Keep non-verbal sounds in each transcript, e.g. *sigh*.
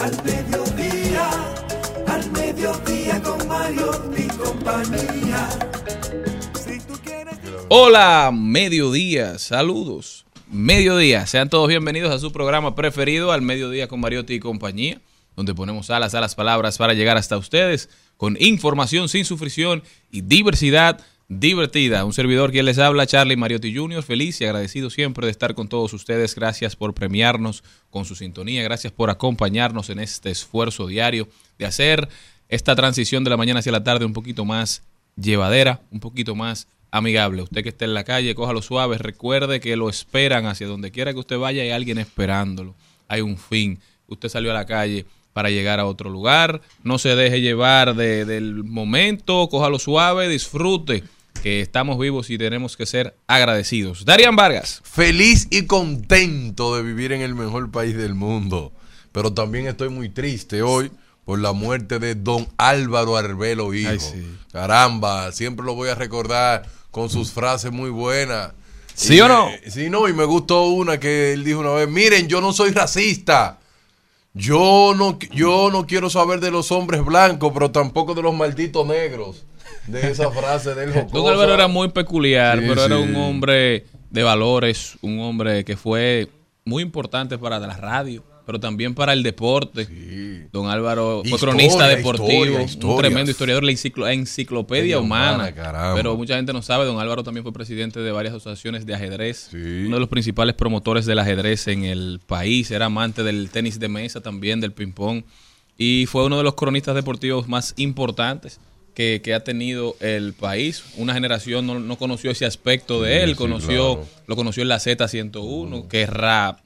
al mediodía, al mediodía con Mario y compañía. Si tú quieres Hola, mediodía, saludos. Mediodía, sean todos bienvenidos a su programa preferido, al mediodía con Mariotti y compañía, donde ponemos alas a las palabras para llegar hasta ustedes con información sin sufrición y diversidad divertida. Un servidor quien les habla, Charlie Mariotti Jr., feliz y agradecido siempre de estar con todos ustedes. Gracias por premiarnos con su sintonía, gracias por acompañarnos en este esfuerzo diario de hacer esta transición de la mañana hacia la tarde un poquito más llevadera, un poquito más amigable. Usted que esté en la calle, cójalo suave, recuerde que lo esperan hacia donde quiera que usted vaya, hay alguien esperándolo. Hay un fin. Usted salió a la calle para llegar a otro lugar. No se deje llevar de- del momento, cójalo suave, disfrute que estamos vivos y tenemos que ser agradecidos. Darian Vargas. feliz y contento de vivir en el mejor país del mundo. Pero también estoy muy triste hoy por la muerte de don Álvaro Arbelo Hijo. Ay, sí. Caramba, siempre lo voy a recordar con sus frases muy buenas. ¿Sí Y o no? me- sí, no, y me gustó una que él dijo una vez, miren, yo no soy racista. Yo no, yo no quiero saber de los hombres blancos, pero tampoco de los malditos negros. De esa frase del *laughs* Don Álvaro era muy peculiar, Sí, pero era un hombre de valores, un hombre que fue muy importante para la radio, pero también para el deporte. Don Álvaro fue Historia, cronista deportivo, historia, un tremendo historiador, la enciclo- enciclopedia humana. pero mucha gente no sabe, don Álvaro también fue presidente de varias asociaciones de ajedrez, Sí. uno de los principales promotores del ajedrez en el país, era amante del tenis de mesa también, del ping-pong, y fue uno de los cronistas deportivos más importantes que, que ha tenido el país. Una generación no, no conoció ese aspecto de él, sí, conoció, claro. lo conoció en la Z101, que ra-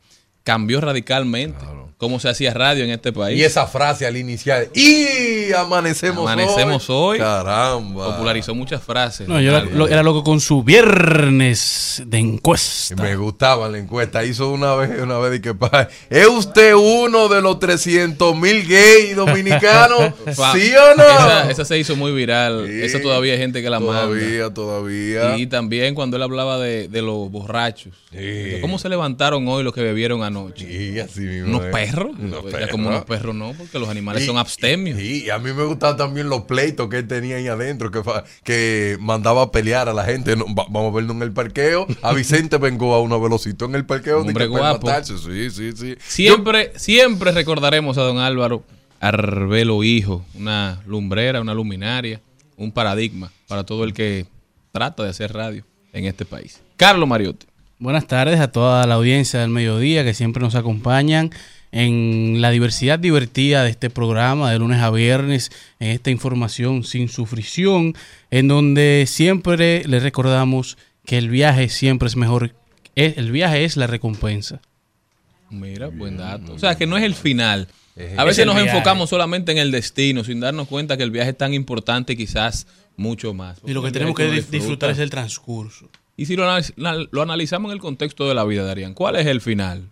cambió radicalmente cómo se hacía radio en este país. Y esa frase al iniciar, y amanecemos, Amanecemos hoy. Caramba. popularizó muchas frases. No, yo era, Álvaro. lo- era loco con su viernes de encuesta. Me gustaba la encuesta. Hizo una vez, una vez y que ¿Es usted uno de los 300 mil gays dominicanos? *laughs* ¿Sí o no? Esa, esa se hizo muy viral. Sí. Esa todavía hay gente que la manda. Todavía, todavía. Y también cuando él hablaba de, de los borrachos. Sí. ¿Cómo se levantaron hoy los que bebieron anoche? Sí, así mismo ¿Unos perros? Unos Pues ya perros. como unos perros no, porque los animales Y- son abstemios. Y a mí me gustaban también los pleitos que él tenía ahí adentro, que, que mandaba a pelear a la gente. No, va- vamos a verlo en el parqueo. A Vicente vengo a una velocidad en el parqueo. Un hombre guapo. Sí, sí, sí. Siempre, siempre recordaremos a don Álvaro Arbelo Hijo, una lumbrera, una luminaria, un paradigma para todo el que trata de hacer radio en este país. Carlos Mariotti. Buenas tardes a toda la audiencia del mediodía que siempre nos acompañan en la diversidad divertida de este programa de lunes a viernes, en esta información sin sufrición, en donde siempre les recordamos que el viaje siempre es mejor, el viaje es la recompensa. Mira, buen dato. O sea, que no es el final. Es A veces nos viaje. enfocamos solamente en el destino, sin darnos cuenta que el viaje es tan importante, quizás mucho más. Y lo que tenemos que disfrutar es el transcurso. Y si lo, lo analizamos en el contexto de la vida, Darían, ¿cuál es el final?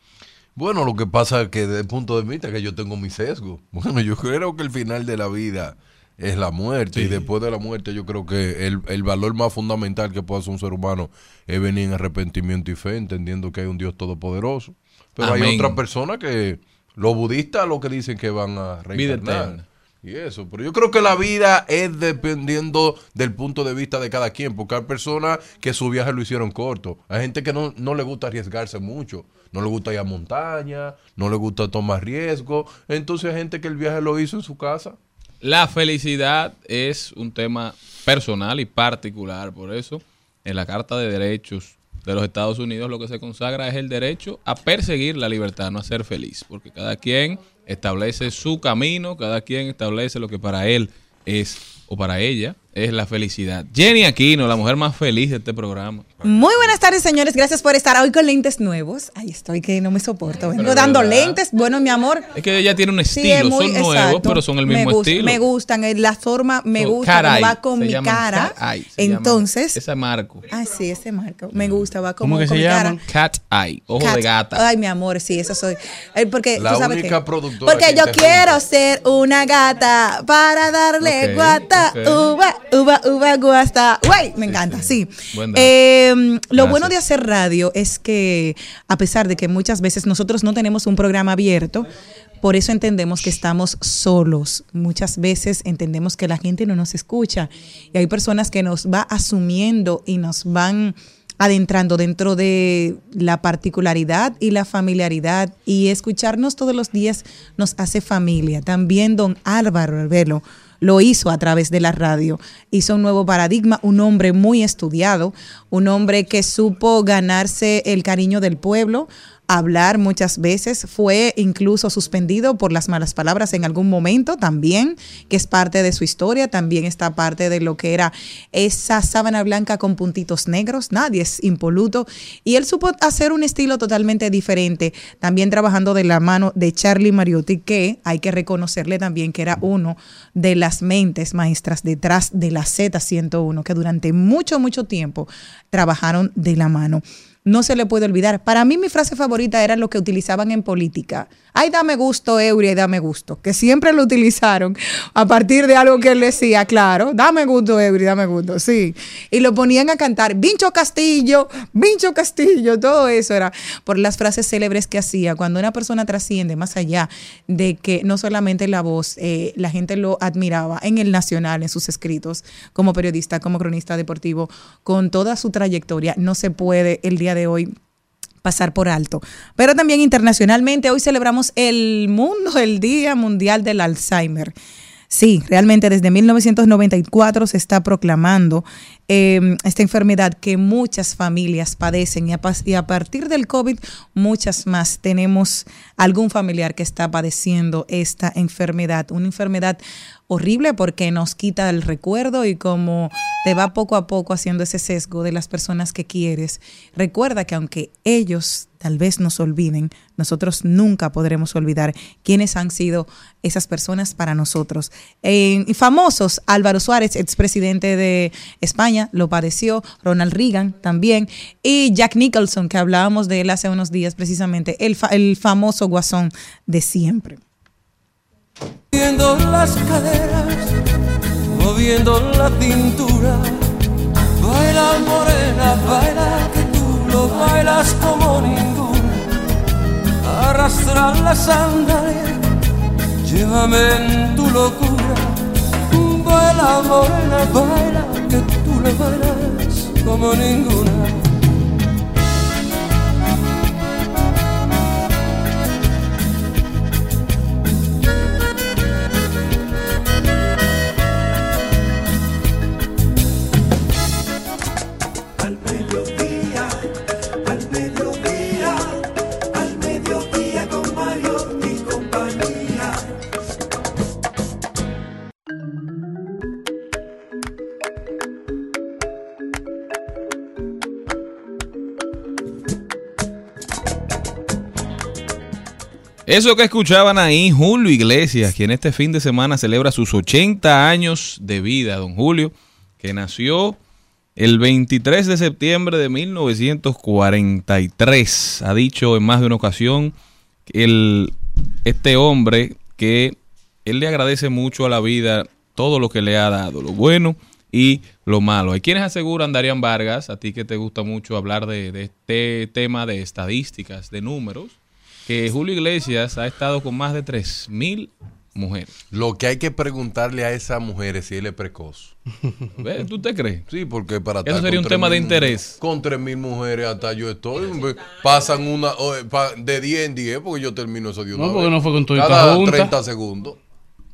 Bueno, lo que pasa es que desde el punto de vista que yo tengo mi sesgo. *laughs* Bueno, yo creo que el final de la vida es la muerte. Y después de la muerte yo creo que el, el valor más fundamental que puede hacer un ser humano es venir en arrepentimiento y fe, entendiendo que hay un Dios todopoderoso. Pero hay otras personas que, los budistas lo que dicen que van a reencarnar. Y eso, pero yo creo que la vida es dependiendo del punto de vista de cada quien, porque hay personas que su viaje lo hicieron corto. Hay gente que no, no le gusta arriesgarse mucho, no le gusta ir a montaña, no le gusta tomar riesgo. Entonces hay gente que el viaje lo hizo en su casa. La felicidad es un tema personal y particular, por eso en la Carta de Derechos de los Estados Unidos lo que se consagra es el derecho a perseguir la libertad, no a ser feliz, porque cada quien establece su camino, cada quien establece lo que para él es o para ella es la felicidad. Jenny Aquino, la mujer más feliz de este programa. Muy buenas tardes, señores. Gracias por estar hoy con lentes nuevos. Ahí estoy que no me soporto. Vengo Pero dando verdad. lentes. Bueno, mi amor. Es que ella tiene un Sí, estilo, es muy- son nuevos, exacto. pero son el me mismo gust- estilo. Me gustan, la forma me Son gusta, eye, va con mi llaman cara. llaman. Entonces, Ese marco. ah, sí, ese marco. Me gusta, va como ¿Cómo que con se mi cara. llaman? Cat eye, ojo Cat- de gata. Ay, mi amor, sí, eso soy. Eh, porque La tú sabes única productora Porque que yo quiero ser una gata para darle guata. ok. Uva, uva, uva, guasta. Güey, me encanta, sí. Buen dato. Eh, lo Gracias. bueno de hacer radio es que, a pesar de que muchas veces nosotros no tenemos un programa abierto, por eso entendemos que estamos solos. Muchas veces entendemos que la gente no nos escucha y hay personas que nos va asumiendo y nos van adentrando dentro de la particularidad y la familiaridad y escucharnos todos los días nos hace familia. También don Álvaro Velo lo hizo a través de la radio. Hizo un nuevo paradigma, un hombre muy estudiado, un hombre que supo ganarse el cariño del pueblo, hablar muchas veces, fue incluso suspendido por las malas palabras en algún momento también, que es parte de su historia, también está parte de lo que era esa sábana blanca con puntitos negros, nadie es impoluto, y él supo hacer un estilo totalmente diferente, también trabajando de la mano de Charlie Mariotti, que hay que reconocerle también que era uno de las mentes maestras detrás de la Z101, que durante mucho, mucho tiempo trabajaron de la mano no se le puede olvidar. Para mí mi frase favorita era lo que utilizaban en política. Ay, dame gusto, Eury, dame gusto. Que siempre lo utilizaron a partir de algo que él decía, claro, dame gusto, Eury, dame gusto, sí. Y lo ponían a cantar, Vincho Castillo, Vincho Castillo, todo eso era por las frases célebres que hacía. Cuando una persona trasciende más allá de que no solamente la voz, eh, la gente lo admiraba en el Nacional, en sus escritos, como periodista, como cronista deportivo, con toda su trayectoria, no se puede el día de hoy pasar por alto. Pero también internacionalmente, hoy celebramos el mundo, *laughs* el Día Mundial del Alzheimer. Sí, realmente desde 1994 se está proclamando eh, esta enfermedad que muchas familias padecen y a partir del COVID muchas más. Tenemos algún familiar que está padeciendo esta enfermedad, una enfermedad horrible porque nos quita el recuerdo y como te va poco a poco haciendo ese sesgo de las personas que quieres, recuerda que aunque ellos tal vez nos olviden, nosotros nunca podremos olvidar quiénes han sido esas personas para nosotros. Eh, famosos, Álvaro Suárez, expresidente de España, lo padeció, Ronald Reagan también, y Jack Nicholson, que hablábamos de él hace unos días precisamente, el, el famoso guasón de siempre. Las caderas, moviendo la. Baila morena, baila que tú bailas como. Arrastra la sandalia, llévame en tu locura. Baila morena, baila que tú lo bailas como ninguna. Eso que escuchaban ahí, Julio Iglesias, quien este fin de semana celebra sus 80 años de vida, don Julio, que nació el 23 de septiembre de 1943. Ha dicho en más de una ocasión el, este hombre que él le agradece mucho a la vida todo lo que le ha dado, lo bueno y lo malo. Hay quienes aseguran, Darían Vargas, a ti que te gusta mucho hablar de, de este tema de estadísticas, de números, que Julio Iglesias ha estado con más de 3.000 mujeres. Lo que hay que preguntarle a esa mujer es si él es precoz. *laughs* ¿Tú te crees? Sí, porque para Eso estar sería con un tema 3.000 de interés. Con 3.000 mujeres hasta yo estoy. Pasan una eh, de 10 en 10 porque yo termino eso de una No, porque no fue con tu Cada junta. 30 segundos.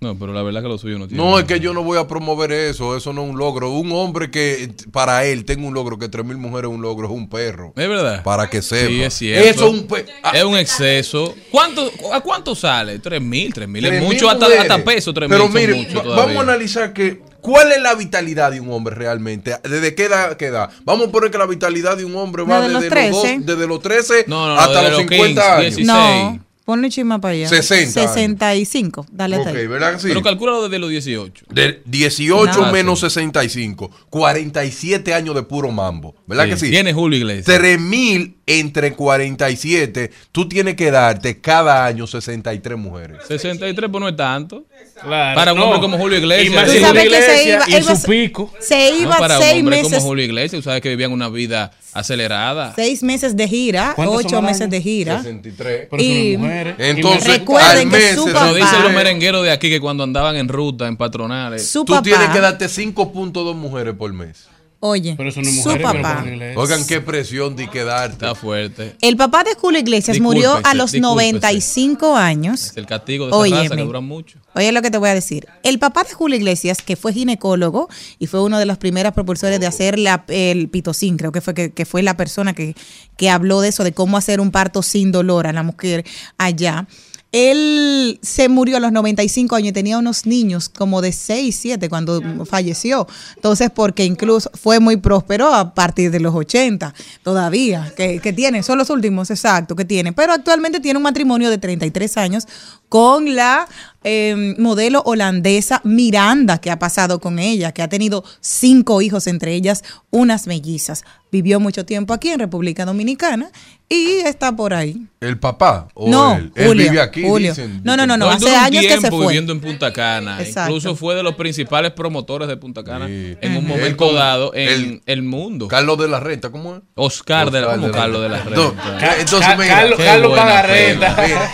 No, pero la verdad que lo suyo no tiene. No, es que yo no voy a promover eso. Eso no es un logro. Un hombre que para él tenga un logro, que 3.000 mujeres es un logro, es un perro. ¿Es verdad? Para que sepa. Sí, es cierto. Eso es un ah, Es un exceso. ¿Cuánto, ¿A cuánto sale? ¿Tres mil? ¿Tres mil? Es 3.000 mucho, hasta, hasta peso, tres mil. Pero son mire, vamos a analizar que cuál es la vitalidad de un hombre realmente. ¿Desde qué edad? qué edad? Vamos a poner que la vitalidad de un hombre va Desde los desde, los, 13. dos- desde los 13 No, no, no, hasta desde los los 50 15, años. 16. No, ponle chisma para allá. 60 años. 65. Dale hasta Ok, ahí. ¿verdad que sí? Pero calcúlalo desde los 18. De 18 No. menos 65, 47 años de puro mambo, ¿verdad Sí, que sí? Tiene Julio Iglesias. 3000 entre 47, tú tienes que darte cada año 63 mujeres. 63 pues no es tanto. Claro, Para un no. hombre como Julio Iglesias. Y más Julio que se Iglesias iba- y su pico. Se No, iba para un seis hombre meses. como Julio Iglesias, tú sabes que vivían una vida acelerada. Seis meses de gira, ¿Cuántos son ocho meses de gira. 63. Pero Y- son mujeres. Entonces, Recuerden al que su papá- dicen los merengueros de aquí que cuando andaban en ruta, en patronales. Su tú papá, tienes que darte 5.2 mujeres por mes. Oye, Pero eso no es su mujeres, pero papá, Iglesias. Oigan, qué presión de que darte. Está fuerte. el papá de Julio Iglesias murió a los discúlpese. 95 años. Es el castigo de esa Óyeme. raza que duran mucho. Oye lo que te voy a decir. El papá de Julio Iglesias, que fue ginecólogo y fue uno de los primeros propulsores de hacer la- el pitocin, creo que fue que, que fue la persona que, que habló de eso, de cómo hacer un parto sin dolor a la mujer allá. Él se murió a los 95 años y tenía unos niños como de 6, 7 cuando falleció. Entonces, porque incluso fue muy próspero a partir de los 80 todavía, que, que tiene, son los últimos, exacto, que tiene. Pero actualmente tiene un matrimonio de 33 años con la eh, modelo holandesa Miranda, que ha pasado con ella, que ha tenido cinco hijos, entre ellas unas mellizas. Vivió mucho tiempo aquí en República Dominicana y está por ahí. ¿El papá o No, él? Él Julio, vive aquí, Julio. dicen. No, no, no, no. hace años que se fue. viviendo en Punta Cana. Exacto. Incluso fue de los principales promotores de Punta Cana Sí. en un momento dado en el mundo. Carlos de la Renta, ¿cómo es? Oscar de la, de la Carlos de la Renta. No, Entonces, Ca- mira, Carlos, Carlos. Mira,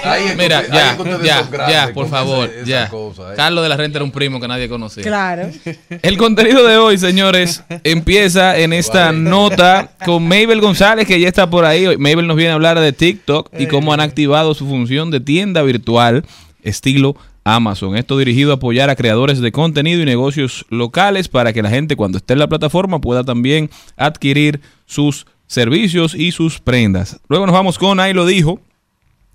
ahí es que Mira, usted- ahí ya, ya, ya, por con favor, esa- esa ya. cosa, ¿eh? Carlos de la Renta era un primo que nadie conocía. Claro. *laughs* El contenido de hoy, señores, empieza en esta nota con Mabel González, que ya está por ahí. Mabel nos viene a hablar de TikTok y cómo han activado su función de tienda virtual estilo Amazon. Esto dirigido a apoyar a creadores de contenido y negocios locales para que la gente cuando esté en la plataforma pueda también adquirir sus servicios y sus prendas. Luego nos vamos con Ahí lo dijo.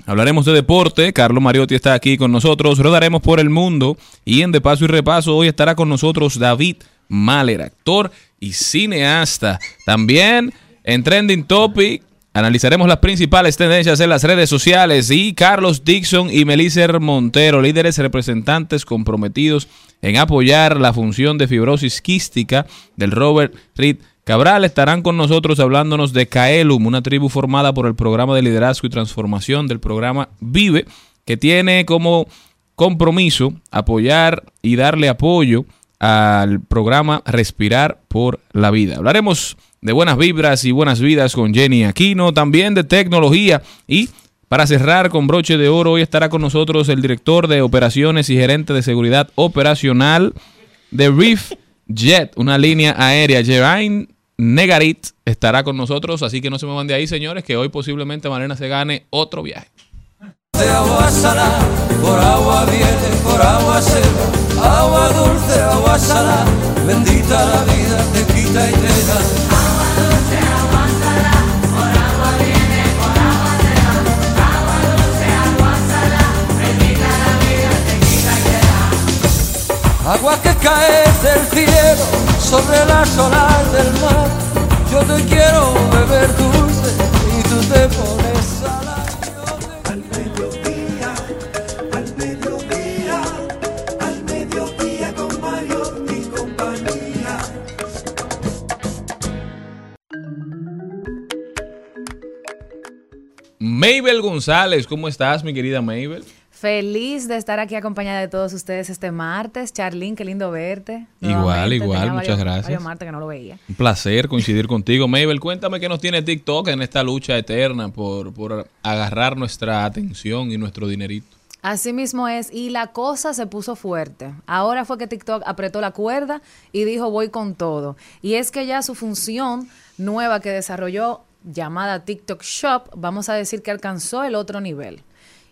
Hablaremos de deporte. Carlos Mariotti está aquí con nosotros. Rodaremos por el mundo. Y en De Paso y Repaso hoy estará con nosotros David Mahler, actor y cineasta. También en Trending Topic analizaremos las principales tendencias en las redes sociales. Y Carlos Dixon y Melícer Montero, líderes representantes comprometidos en apoyar la función de fibrosis quística del Robert Reed Cabral estarán con nosotros hablándonos de Kaelum, una tribu formada por el programa de liderazgo y transformación del programa Vive, que tiene como compromiso apoyar y darle apoyo al programa Respirar por la Vida. Hablaremos de buenas vibras y buenas vidas con Jenny Aquino, también de tecnología y para cerrar con broche de oro, hoy estará con nosotros el director de operaciones y gerente de seguridad operacional de Reef Jet, una línea aérea. Geraint Negarit estará con nosotros, así que no se me van de ahí, señores, que hoy posiblemente Marena se gane otro viaje. De agua salada, por agua viene, por agua se va. Agua dulce, agua salada, bendita la vida, te quita y te da. Agua que cae del cielo sobre las olas del mar. Yo te quiero beber dulce y tú te pones salada. Al mediodía, al mediodía, al mediodía con Mario y compañía. Mabel González, ¿cómo estás, mi querida Mabel? Feliz de estar aquí acompañada de todos ustedes este martes. Charlene, qué lindo verte. Igual, igual, Tenía muchas varios- gracias. varios martes que no lo veía. Un placer coincidir contigo. Mabel, cuéntame qué nos tiene TikTok en esta lucha eterna por, por agarrar nuestra atención y nuestro dinerito. Así mismo es, y la cosa se puso fuerte. Ahora fue que TikTok apretó la cuerda y dijo voy con todo. Y es que ya su función nueva que desarrolló, llamada TikTok Shop, vamos a decir que alcanzó el otro nivel.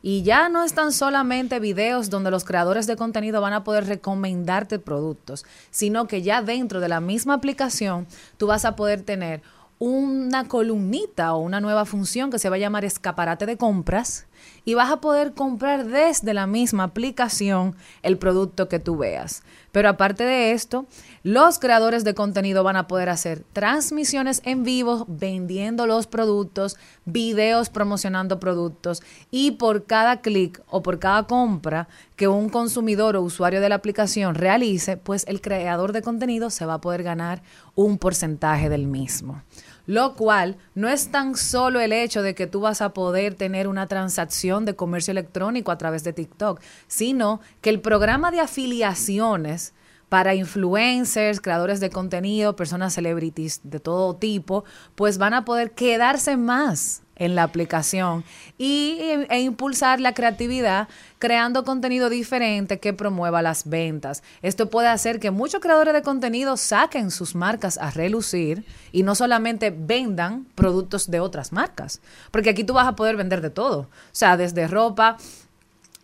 Y ya no están solamente videos donde los creadores de contenido van a poder recomendarte productos, sino que ya dentro de la misma aplicación tú vas a poder tener una columnita o una nueva función que se va a llamar escaparate de compras y vas a poder comprar desde la misma aplicación el producto que tú veas. Pero aparte de esto, los creadores de contenido van a poder hacer transmisiones en vivo vendiendo los productos, videos promocionando productos y por cada clic o por cada compra que un consumidor o usuario de la aplicación realice, pues el creador de contenido se va a poder ganar un porcentaje del mismo. Lo cual no es tan solo el hecho de que tú vas a poder tener una transacción de comercio electrónico a través de TikTok, sino que el programa de afiliaciones para influencers, creadores de contenido, personas celebrities de todo tipo, pues van a poder quedarse más en la aplicación y, e impulsar la creatividad creando contenido diferente que promueva las ventas. Esto puede hacer que muchos creadores de contenido saquen sus marcas a relucir y no solamente vendan productos de otras marcas, porque aquí tú vas a poder vender de todo, o sea, desde ropa,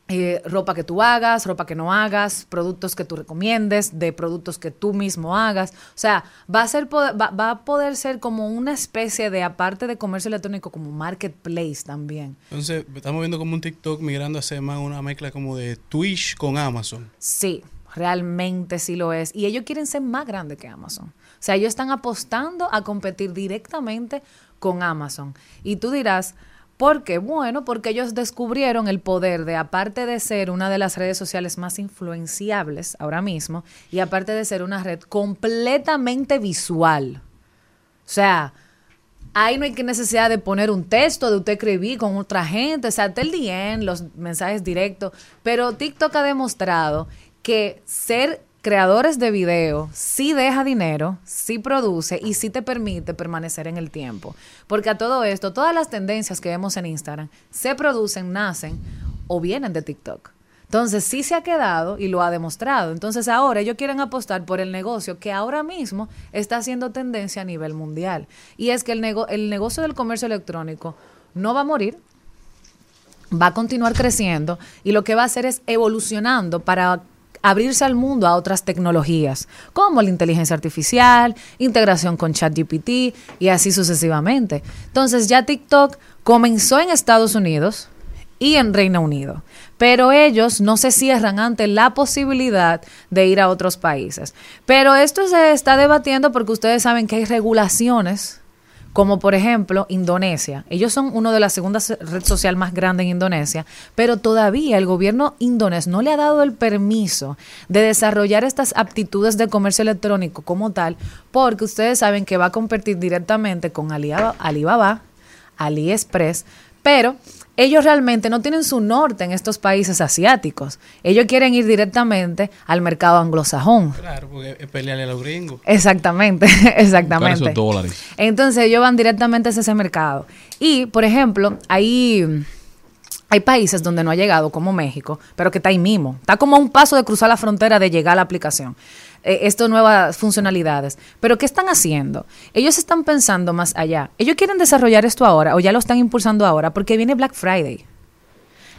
eh, ropa que tú hagas, ropa que no hagas, productos que tú recomiendes, de productos que tú mismo hagas. O sea, va a, ser, va, va, a poder ser como una especie de, aparte de comercio electrónico, como marketplace también. Entonces, estamos viendo como un TikTok migrando a ser más una mezcla como de Twitch con Amazon. Sí, realmente sí lo es. Y ellos quieren ser más grandes que Amazon. O sea, ellos están apostando a competir directamente con Amazon. Y tú dirás, ¿Por qué? Bueno, porque ellos descubrieron el poder de, aparte de ser una de las redes sociales más influenciables ahora mismo, y aparte de ser una red completamente visual. O sea, ahí no hay que necesidad de poner un texto, de usted escribir con otra gente, o sea, el DM, los mensajes directos, pero TikTok ha demostrado que ser creadores de video sí deja dinero, sí produce y sí te permite permanecer en el tiempo. Porque a todo esto, todas las tendencias que vemos en Instagram se producen, nacen o vienen de TikTok. Entonces sí se ha quedado y lo ha demostrado. Entonces ahora ellos quieren apostar por el negocio que ahora mismo está haciendo tendencia a nivel mundial. Y es que el, el negocio del comercio electrónico no va a morir, va a continuar creciendo y lo que va a hacer es evolucionando para abrirse al mundo a otras tecnologías, como la inteligencia artificial, integración con ChatGPT y así sucesivamente. Entonces ya TikTok comenzó en Estados Unidos y en Reino Unido, pero ellos no se cierran ante la posibilidad de ir a otros países. Pero esto se está debatiendo porque ustedes saben que hay regulaciones como por ejemplo Indonesia. Ellos son uno de las segundas red social más grandes en Indonesia, pero todavía el gobierno indonés no le ha dado el permiso de desarrollar estas aptitudes de comercio electrónico como tal, porque ustedes saben que va a competir directamente con Alibaba, AliExpress, pero ellos realmente no tienen su norte en estos países asiáticos. Ellos quieren ir directamente al mercado anglosajón. Claro, porque es pelearle a los gringos. Exactamente, *laughs* exactamente. Esos dólares. Entonces ellos van directamente a ese mercado. Y, por ejemplo, hay, hay países donde no ha llegado, como México, pero que está ahí mismo. Está como a un paso de cruzar la frontera de llegar a la aplicación. Eh, estas nuevas funcionalidades. Pero ¿qué están haciendo? Ellos están pensando más allá. Ellos quieren desarrollar esto ahora o ya lo están impulsando ahora porque viene Black Friday.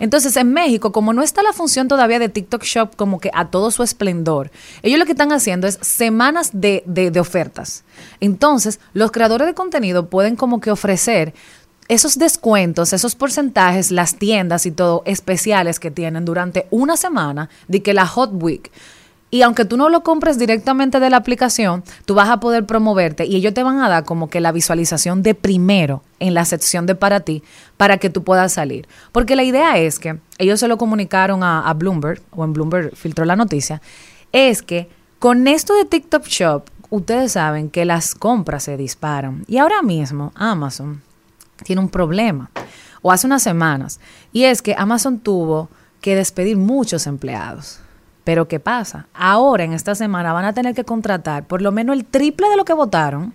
Entonces, en México, como no está la función todavía de TikTok Shop como que a todo su esplendor, ellos lo que están haciendo es semanas de, de, de ofertas. Entonces, los creadores de contenido pueden como que ofrecer esos descuentos, esos porcentajes, las tiendas y todo especiales que tienen durante una semana de que la Hot Week. Y aunque tú no lo compres directamente de la aplicación, tú vas a poder promoverte y ellos te van a dar como que la visualización de primero en la sección de para ti para que tú puedas salir. Porque la idea es que ellos se lo comunicaron a, a Bloomberg, o en Bloomberg filtró la noticia, es que con esto de TikTok Shop, ustedes saben que las compras se disparan. Y ahora mismo Amazon tiene un problema, o hace unas semanas, y es que Amazon tuvo que despedir muchos empleados. Pero ¿qué pasa? Ahora, en esta semana, van a tener que contratar por lo menos el triple de lo que votaron,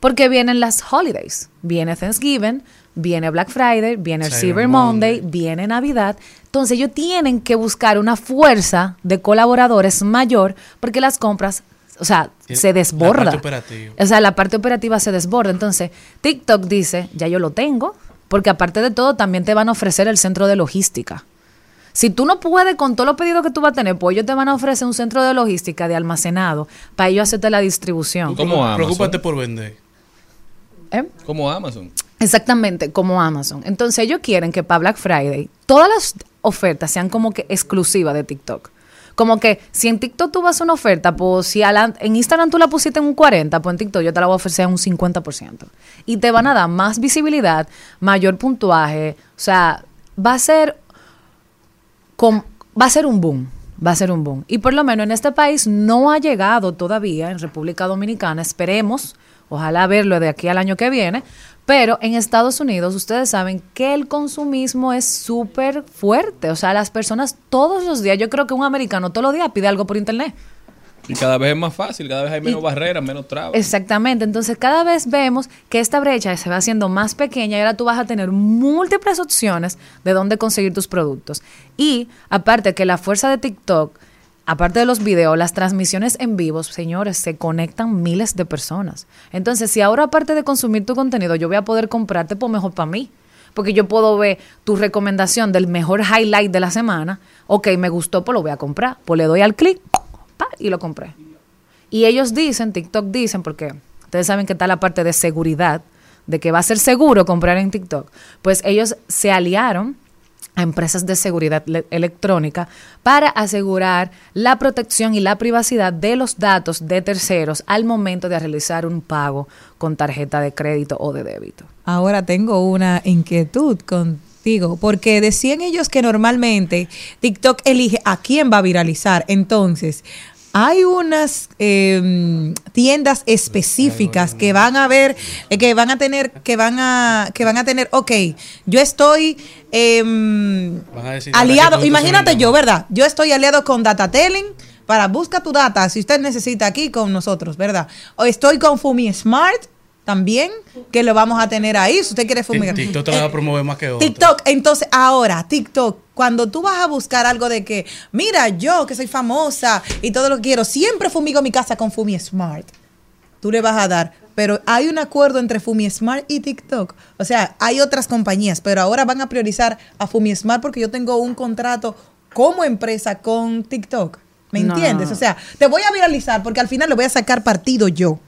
porque vienen las holidays. Viene Thanksgiving, viene Black Friday, viene el Cyber Monday. Monday, viene Navidad. Entonces ellos tienen que buscar una fuerza de colaboradores mayor porque las compras, o sea, se la desborda. parte operativa. O sea, la parte operativa se desborda. Entonces, TikTok dice, ya yo lo tengo, porque aparte de todo también te van a ofrecer el centro de logística. Si tú no puedes con todos los pedidos que tú vas a tener, pues ellos te van a ofrecer un centro de logística de almacenado para ellos hacerte la distribución. Como Amazon. Preocúpate por vender. ¿Eh? Como Amazon. Exactamente, como Amazon. Entonces ellos quieren que para Black Friday todas las ofertas sean como que exclusivas de TikTok. Como que si en TikTok tú vas a una oferta, pues si a la- en Instagram tú la pusiste en un 40, pues en TikTok yo te la voy a ofrecer en un 50%. Y te van a dar más visibilidad, mayor puntuaje. O sea, va a ser va a ser un boom, va a ser un boom. Y por lo menos en este país no ha llegado todavía, en República Dominicana, esperemos, ojalá verlo de aquí al año que viene, pero en Estados Unidos ustedes saben que el consumismo es súper fuerte, o sea, las personas todos los días, yo creo que un americano todos los días pide algo por internet. Y cada vez es más fácil, cada vez hay menos Y- barreras, menos trabas. Exactamente, entonces cada vez vemos que esta brecha se va haciendo más pequeña y ahora tú vas a tener múltiples opciones de dónde conseguir tus productos. Y aparte que la fuerza de TikTok, aparte de los videos, las transmisiones en vivos, señores, se conectan miles de personas. Entonces, si ahora aparte de consumir tu contenido, yo voy a poder comprarte, pues mejor para mí. Porque yo puedo ver tu recomendación del mejor highlight de la semana. Ok, me gustó, pues lo voy a comprar. Pues le doy al clic y lo compré. Y ellos dicen, TikTok dicen, porque ustedes saben que está la parte de seguridad, de que va a ser seguro comprar en TikTok. Pues ellos se aliaron a empresas de seguridad le- electrónica para asegurar la protección y la privacidad de los datos de terceros al momento de realizar un pago con tarjeta de crédito o de débito. Ahora tengo una inquietud porque decían ellos que normalmente TikTok elige a quién va a viralizar. Entonces, hay unas eh, tiendas específicas que van a ver, eh, que van a tener, que van a, que van a tener, ok, yo estoy em, Van a decir, ¿para qué aliado, imagínate yo? ¿verdad? Yo estoy aliado con Datatelling para busca tu data si usted necesita aquí con nosotros, ¿verdad? O estoy con Fumi Smart también, que lo vamos a tener ahí, si usted quiere fumigar. TikTok te la va a Eh, promover más que otro. TikTok, entonces ahora, TikTok, cuando tú vas a buscar algo de que, mira, yo que soy famosa y todo lo que quiero, siempre fumigo mi casa con Fumi Smart. Tú le vas a dar, pero hay un acuerdo entre Fumi Smart y TikTok. O sea, hay otras compañías, pero ahora van a priorizar a Fumi Smart porque yo tengo un contrato como empresa con TikTok. ¿Me No. entiendes? O sea, te voy a viralizar porque al final le voy a sacar partido yo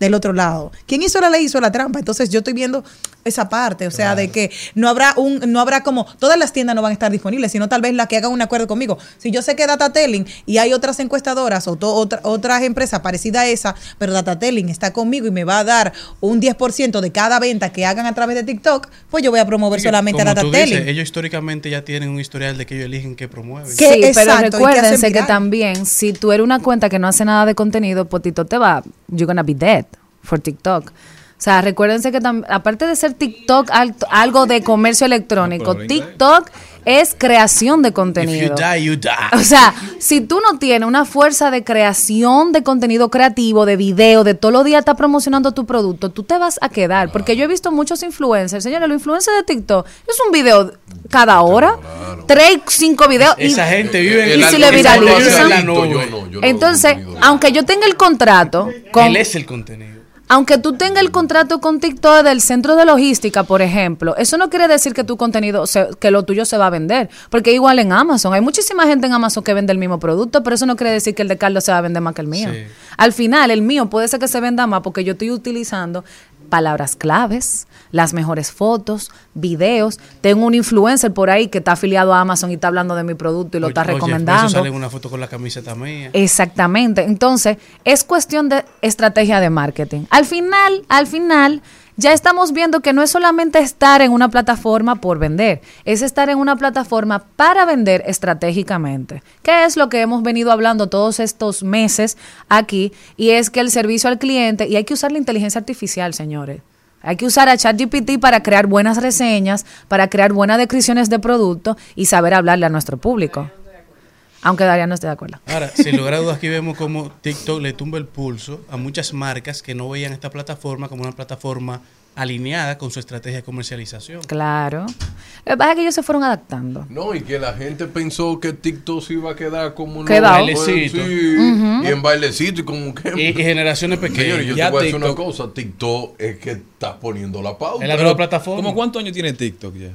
del otro lado. Quien hizo la ley hizo la trampa. Entonces yo estoy viendo esa parte, o sea, de que no habrá un, no habrá como, todas las tiendas no van a estar disponibles, sino tal vez las que hagan un acuerdo conmigo. Si yo sé que Datatelling y hay otras encuestadoras o to- otra- otras empresas parecidas a esa, pero Datatelling está conmigo y me va a dar un 10% de cada venta que hagan a través de TikTok, pues yo voy a promover Sí, que, solamente a como tú Datatelling. dices, ellos históricamente ya tienen un historial de que ellos eligen qué promueven. Que- sí, pero exacto, que recuérdense que, también, si tú eres una cuenta que no hace nada de contenido, pues TikTok te va, you're gonna be dead for TikTok. O sea, recuérdense que aparte de ser TikTok alto- algo de comercio electrónico. TikTok es creación de If you contenido. die, you die. O sea, si tú no tienes una fuerza de creación de contenido creativo, de video, de todos los días estar promocionando tu producto, tú te vas a quedar. Porque yo he visto muchos influencers, señores, los influencers de TikTok, es un video cada hora, tres, cinco videos. y- Esa gente vive en y si le viralizan. Entonces, contenido. aunque yo tenga el contrato con, Él es el contenido. Aunque tú tengas el contrato con TikTok del centro de logística, por ejemplo, eso no quiere decir que tu contenido, se- que lo tuyo se va a vender. Porque igual en Amazon, hay muchísima gente en Amazon que vende el mismo producto, pero eso no quiere decir que el de Carlos se va a vender más que el mío. Sí. Al final, el mío puede ser que se venda más porque yo estoy utilizando palabras claves, las mejores fotos, videos. Tengo un influencer por ahí que está afiliado a Amazon y está hablando de mi producto y lo está Oye, recomendando. Eso sale una foto con la camiseta mía. Exactamente. Entonces, es cuestión de estrategia de marketing. Al final, al final, ya estamos viendo que no es solamente estar en una plataforma por vender, es estar en una plataforma para vender estratégicamente. ¿Qué es lo que hemos venido hablando todos estos meses aquí? Y es que el servicio al cliente, y hay que usar la inteligencia artificial, señores. Hay que usar a ChatGPT para crear buenas reseñas, para crear buenas descripciones de producto y saber hablarle a nuestro público. Aunque Daria no esté de acuerdo. Ahora, sin lugar a dudas, aquí vemos como TikTok le tumba el pulso a muchas marcas que no veían esta plataforma como una plataforma alineada con su estrategia de comercialización. Claro. Lo que pasa es que ellos se fueron adaptando. No, y que la gente pensó que TikTok se iba a quedar como un Quedado. Bailecito. Sí, y en bailecito y como que... Y, y generaciones pequeñas. Señores, yo Ya te voy a decir una cosa, TikTok es que está poniendo la pauta. Es la nueva plataforma. ¿Cómo cuántos años tiene TikTok ya?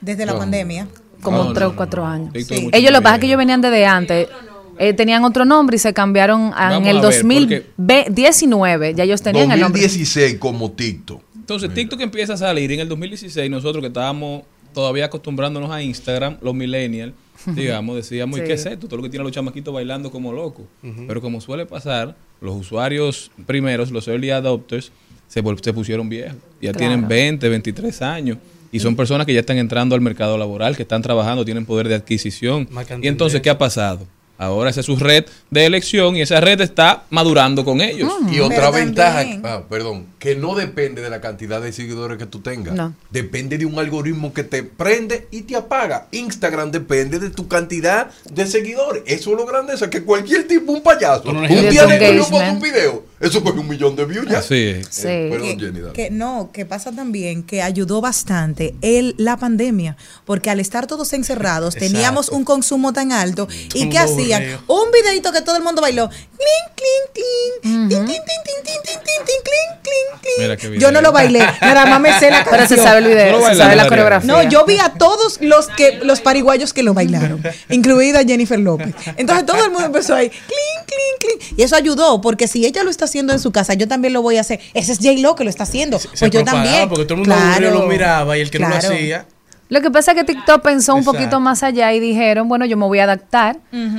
Desde la No. pandemia. Como No, tres o no, cuatro no. años. Sí. Ellos lo que pasa es que ellos venían desde antes. Eh, tenían otro nombre y se cambiaron en Vamos el a ver, porque- 2019. Ya ellos tenían el nombre. 2016 como TikTok. Entonces, TikTok empieza a salir en el 2016 nosotros que estábamos todavía acostumbrándonos a Instagram, los millennials, *laughs* digamos, decíamos, ¿y qué es esto? Todo lo que tienen los chamaquitos bailando como locos. Pero como suele pasar, los usuarios primeros, los early adopters, se, se pusieron viejos. Ya Claro. tienen 20, 23 años. Y son personas que ya están entrando al mercado laboral, que están trabajando, tienen poder de adquisición. Y entonces. ¿qué ha pasado? Ahora esa es su red de elección y esa red está madurando con ellos. Y otra Pero ventaja, ah, perdón, que no depende de la cantidad de seguidores que tú tengas. No. Depende de un algoritmo que te prende y te apaga. Instagram depende de tu cantidad de seguidores. Eso es lo grandeza, que cualquier tipo, un payaso, un día yo pongo un video, eso coge un millón de views ya. Así es. Sí. Eh, perdón, que, Jenny, que no, que pasa también que ayudó bastante el, la pandemia, porque al estar todos encerrados Exacto. teníamos un consumo tan alto y Un ¿qué hacían? Un videito que todo el mundo bailó, clink, clink, clink, tin, tin, tin, tin, tin, tin, tin, tin, clink, clink, clink. Mira qué Yo no lo bailé, nada más me sé la *laughs* Pero se canción. sabe el ¿Tú lo video, se bailaste, sabe la coreografía. No, yo vi a todos los que los pariguayos que lo bailaron, *laughs* incluida Jennifer López. Entonces todo el mundo empezó ahí, clink, clink, clink. Y eso ayudó, porque si ella lo está haciendo en su casa, yo también lo voy a hacer. Ese es J Lo que lo está haciendo. Se pues yo también. Porque todo el mundo lo miraba y el que no lo hacía. Lo que pasa es que TikTok pensó un Exacto. poquito más allá y dijeron, bueno, yo me voy a adaptar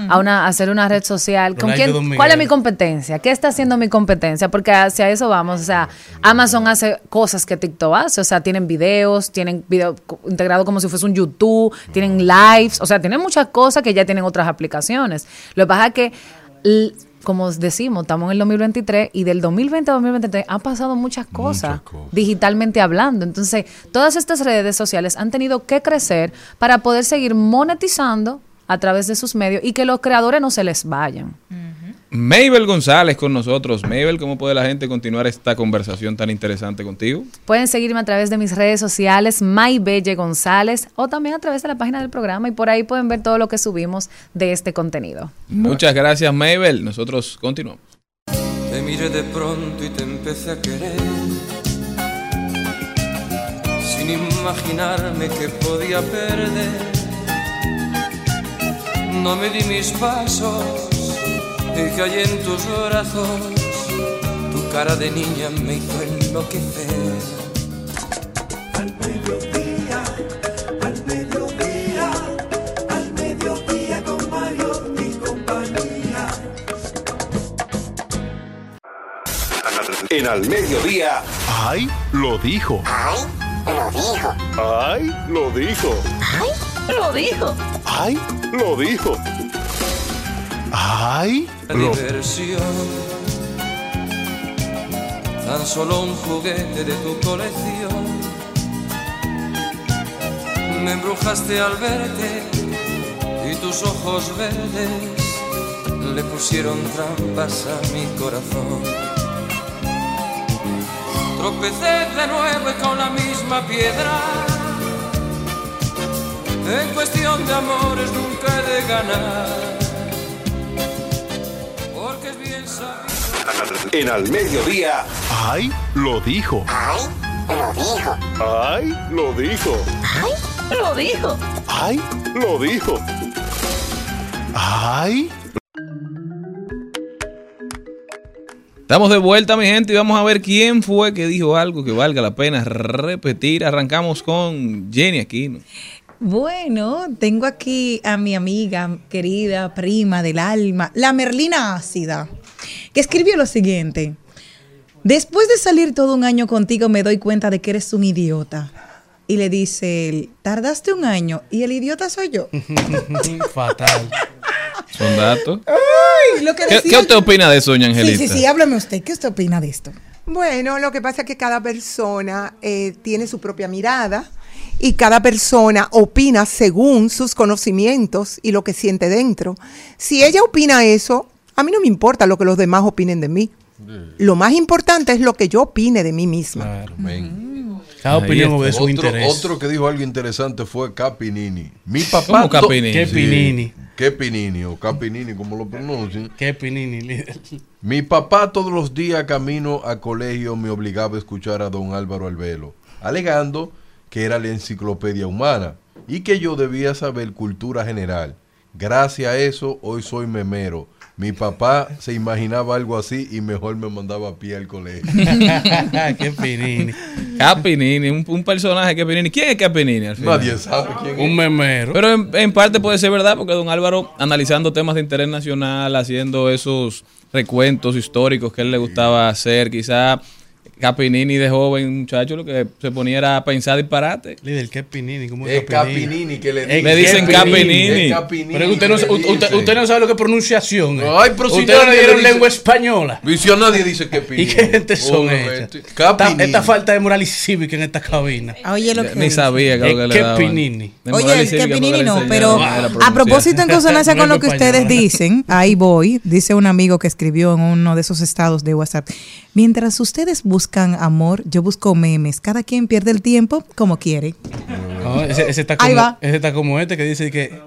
a una a hacer una red social. ¿Con quién? ¿Cuál es mi competencia? ¿Qué está haciendo mi competencia? Porque hacia eso vamos. O sea, Amazon hace cosas que TikTok hace. O sea, tienen videos, tienen video integrado como si fuese un YouTube, tienen lives. O sea, tienen muchas cosas que ya tienen otras aplicaciones. Lo que pasa es que como decimos, estamos en el 2023 y del 2020 a 2023 han pasado muchas cosas, cosas. digitalmente hablando. Entonces, todas estas redes sociales han tenido que crecer para poder seguir monetizando a través de sus medios y que los creadores no se les vayan. Mabel González con nosotros. Mabel, ¿cómo puede la gente continuar esta conversación tan interesante contigo? Pueden seguirme a través de mis redes sociales, Maybelle González, o también a través de la página del programa y por ahí pueden ver todo lo que subimos de este contenido. Muchas gracias, Mabel. Nosotros continuamos. Te miré de pronto y te empecé a querer, sin imaginarme que podía perder. No me di mis pasos y caí en tus brazos. Tu cara de niña me hizo enloquecer. Al mediodía, al mediodía, al mediodía con Mario y compañía. En al mediodía, ¡Ay! Lo dijo. ¡Ay! Lo dijo. ¡Ay! Lo dijo. Lo dijo. ¡Ay! Lo dijo. ¡Ay! La Lo diversión, tan solo un juguete de tu colección. Me embrujaste al verte y tus ojos verdes le pusieron trampas a mi corazón. Tropecé de nuevo y con la misma piedra. En cuestión de amores nunca he de ganar. En al mediodía, ¡Ay! Lo dijo. ¡Ay! Lo dijo. ¡Ay! Lo dijo. Lo dijo. ¡Ay! Lo dijo. ¡Ay! Estamos de vuelta, mi gente, y vamos a ver quién fue que dijo algo que valga la pena repetir. Arrancamos con Jenny Aquino. Bueno, tengo aquí a mi amiga, querida, prima del alma, la Merlina Ácida, que escribió lo siguiente. Después de salir todo un año contigo me doy cuenta de que eres un idiota. Y le dice él, tardaste un año y el idiota soy yo. *laughs* Fatal. Son datos. Ay, lo que ¿Qué, decía qué usted opina de eso, doña Sí, Angelita? sí, sí, háblame usted. ¿Qué usted opina de esto? Bueno, lo que pasa es que cada persona eh, tiene su propia mirada y cada persona opina según sus conocimientos y lo que siente dentro. Si ella opina eso, a mí no me importa lo que los demás opinen de mí. Lo más importante es lo que yo opine de mí misma. Claro. Amén. Cada opinión obedece su Otro, interés. otro que dijo algo interesante fue Capinini. Mi papá. ¿Cómo Capinini? ¿Qué Pinini? ¿Qué Pinini o Capinini, como lo pronuncian? ¿Qué Pinini, líder? Mi papá todos los días camino a colegio me obligaba a escuchar a don Álvaro Albelo, alegando que era la enciclopedia humana y que yo debía saber cultura general. Gracias a eso hoy soy memero. Mi papá se imaginaba algo así y mejor me mandaba a pie al colegio. *laughs* ¿Qué Pinini? Capinini, un, un personaje Capinini. ¿Quién es Capinini al final? Nadie sabe quién Un es. memero. Pero en, en parte puede ser verdad, porque don Álvaro, analizando temas de interés nacional, haciendo esos recuentos históricos que a él le gustaba hacer, quizá Capinini de joven, muchacho, lo que se ponía era a pensar disparate. Líder, ¿qué Pinini? ¿Cómo Es es Capinini? Capinini que le Es dicen. Le dicen Capinini. Es Capinini Pero es que usted no, que le usted, usted- dicen. usted no sabe lo que es pronunciación. eh. Ay, pero si Usted no le le dieron dice- lengua española. Visión nadie dice que Pinini. ¿Y qué gente son estas? Esta, Capinini. esta falta de moral y cívica en esta cabina. Oye, lo que Ni sabía que lo que Es le que daban. Pinini. Oye, cívica que nunca Pinini le no, pero a propósito en consonancia *laughs* con lo que ustedes dicen, ahí voy, dice un amigo que escribió en uno de esos estados de WhatsApp. Mientras ustedes buscan amor, yo busco memes. Cada quien pierde el tiempo como quiere. No, ese, ese está Ahí como, va. ese está como este que dice que,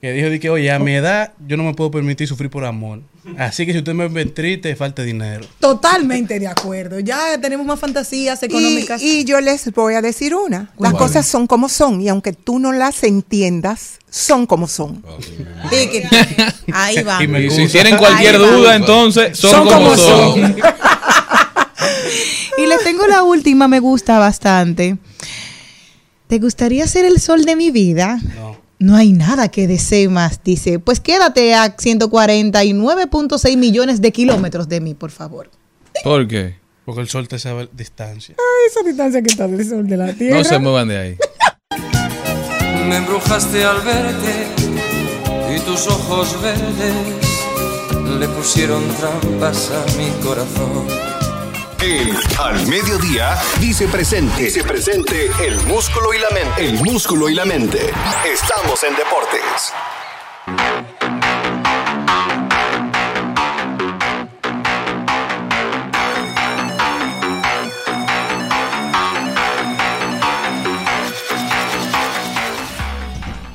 que dijo de que, oye, a mi edad yo no me puedo permitir sufrir por amor. Así que si usted me ve triste, falta dinero. Totalmente de acuerdo. Ya tenemos más fantasías económicas. y yo les voy a decir una. Las cosas son como son y aunque tú no las entiendas, son como son. *laughs* Ahí va. Y me Y si tienen cualquier Ahí duda, entonces son, Son como, como son. *laughs* Y les tengo la última, me gusta bastante. ¿Te gustaría ser el sol de mi vida? No. No hay nada que desee más, dice. Pues quédate a 149.6 millones de kilómetros de mí, por favor. ¿Por qué? Porque el sol te sabe distancia. Esa distancia que está del sol de la Tierra. No se muevan de ahí. *laughs* Me embrujaste al verte y tus ojos verdes le pusieron trampas a mi corazón. El Al Mediodía dice presente. Dice presente el músculo y la mente. El músculo y la mente. Estamos en deportes.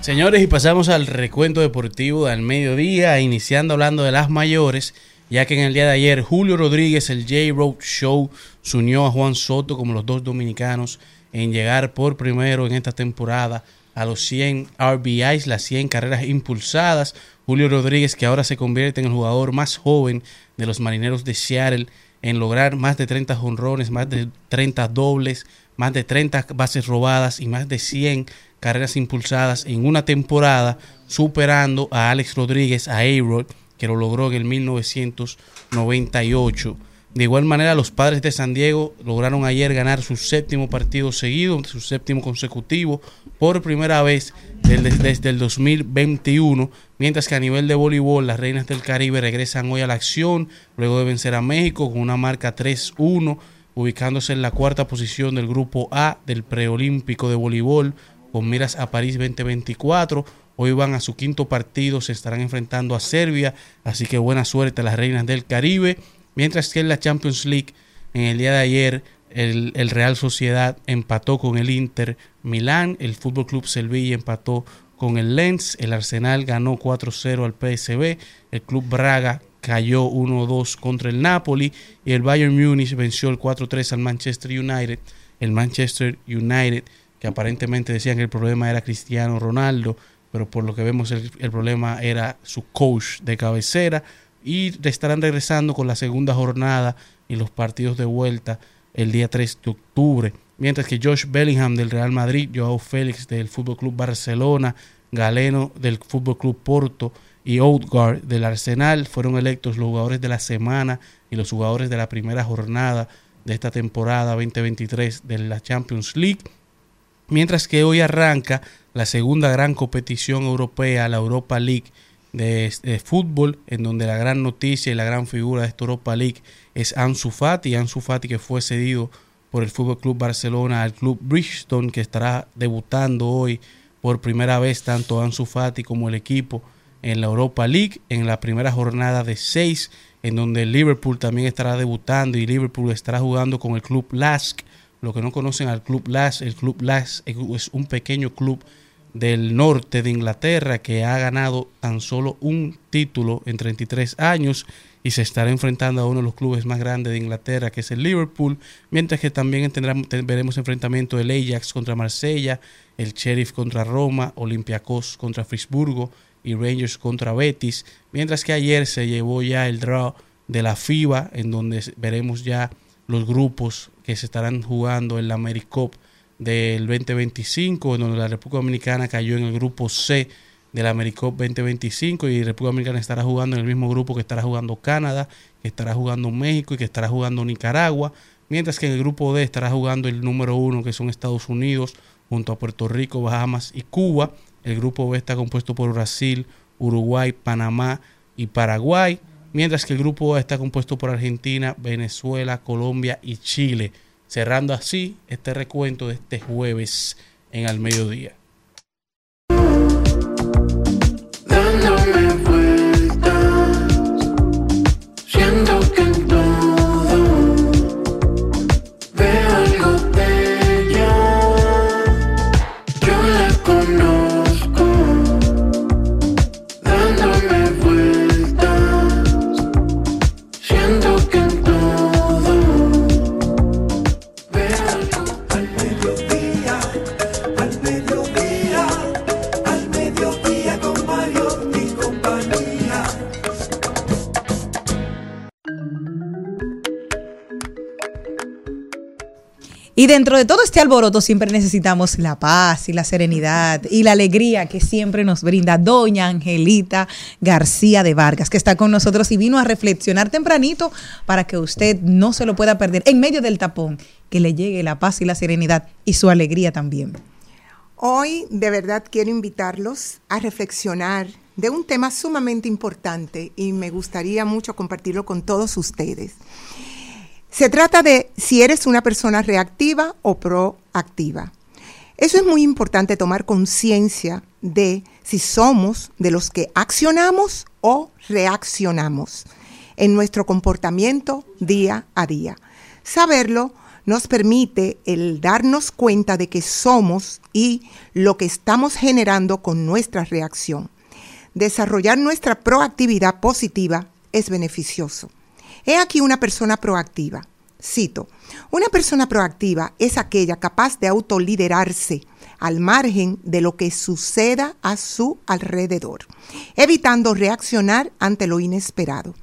Señores, y pasamos al recuento deportivo del mediodía, iniciando hablando de las mayores, ya que en el día de ayer Julio Rodríguez, el J-Road Show, se unió a Juan Soto como los dos dominicanos en llegar por primero en esta temporada a los 100 RBIs, las 100 carreras impulsadas. Julio Rodríguez, que ahora se convierte en el jugador más joven de los marineros de Seattle en lograr más de 30 jonrones, más de 30 dobles, más de 30 bases robadas y más de 100 carreras impulsadas en una temporada, superando a Alex Rodríguez, a A-Rod, que lo logró en el 1998. De igual manera, los padres de San Diego lograron ayer ganar su séptimo partido seguido, su séptimo consecutivo, por primera vez desde, el 2021, mientras que a nivel de voleibol, las Reinas del Caribe regresan hoy a la acción, luego de vencer a México con una marca 3-1, ubicándose en la cuarta posición del grupo A del preolímpico de voleibol, con miras a París 2024. Hoy van a su quinto partido, se estarán enfrentando a Serbia, así que buena suerte a las Reinas del Caribe. Mientras que en la Champions League, en el día de ayer, el, Real Sociedad empató con el Inter Milán, el Fútbol Club Sevilla empató con el Lens, el Arsenal ganó 4-0 al PSV, el Club Braga cayó 1-2 contra el Napoli y el Bayern Múnich venció el 4-3 al Manchester United. El Manchester United, que aparentemente decían que el problema era Cristiano Ronaldo, pero por lo que vemos el, problema era su coach de cabecera y estarán regresando con la segunda jornada y los partidos de vuelta el día 3 de octubre. Mientras que Josh Bellingham del Real Madrid, Joao Félix del Fútbol Club Barcelona, Galeno del Fútbol Club Porto y Odegaard del Arsenal fueron electos los jugadores de la semana y los jugadores de la primera jornada de esta temporada 2023 de la Champions League. Mientras que hoy arranca la segunda gran competición europea, la Europa League de, fútbol, en donde la gran noticia y la gran figura de esta Europa League es Ansu Fati, Ansu Fati que fue cedido por el Fútbol Club Barcelona al Club Bridgestone, que estará debutando hoy por primera vez tanto Ansu Fati como el equipo en la Europa League en la primera jornada de seis en donde Liverpool también estará debutando y Liverpool estará jugando con el club Lask. Los que no conocen al club Lask, el club Lask es un pequeño club del norte de Inglaterra que ha ganado tan solo un título en 33 años y se estará enfrentando a uno de los clubes más grandes de Inglaterra que es el Liverpool, mientras que también tendremos, veremos enfrentamiento del Ajax contra Marsella, el Sheriff contra Roma, Olympiacos contra Frisburgo y Rangers contra Betis, mientras que ayer se llevó ya el draw de la FIBA en donde veremos ya los grupos que se estarán jugando en la AmeriCup del 2025, en donde la República Dominicana cayó en el grupo C de la AmeriCup 2025 y República Dominicana estará jugando en el mismo grupo que estará jugando Canadá, que estará jugando México y que estará jugando Nicaragua, mientras que en el grupo D estará jugando el número uno que son Estados Unidos junto a Puerto Rico, Bahamas y Cuba. El grupo B está compuesto por Brasil, Uruguay, Panamá y Paraguay, mientras que el grupo A está compuesto por Argentina, Venezuela, Colombia y Chile cerrando así este recuento de este jueves en al mediodía. Y dentro de todo este alboroto siempre necesitamos la paz y la serenidad y la alegría que siempre nos brinda doña Angelita García de Vargas, que está con nosotros y vino a reflexionar tempranito para que usted no se lo pueda perder en medio del tapón, que le llegue la paz y la serenidad y su alegría también. Hoy de verdad quiero invitarlos a reflexionar de un tema sumamente importante y me gustaría mucho compartirlo con todos ustedes. Se trata de si eres una persona reactiva o proactiva. Eso es muy importante tomar conciencia de si somos de los que accionamos o reaccionamos en nuestro comportamiento día a día. Saberlo nos permite el darnos cuenta de que somos y lo que estamos generando con nuestra reacción. Desarrollar nuestra proactividad positiva es beneficioso. He aquí una persona proactiva. Cito, una persona proactiva es aquella capaz de autoliderarse al margen de lo que suceda a su alrededor, evitando reaccionar ante lo inesperado.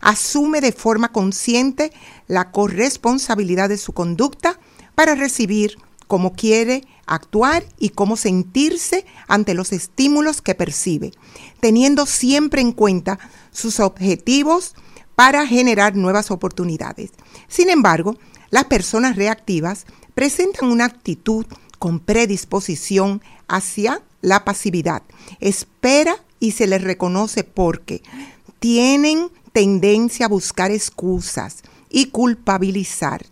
Asume de forma consciente la corresponsabilidad de su conducta para recibir cómo quiere actuar y cómo sentirse ante los estímulos que percibe, teniendo siempre en cuenta sus objetivos para generar nuevas oportunidades. Sin embargo, las personas reactivas presentan una actitud con predisposición hacia la pasividad. Espera y se les reconoce porque tienen tendencia a buscar excusas y culpabilizar.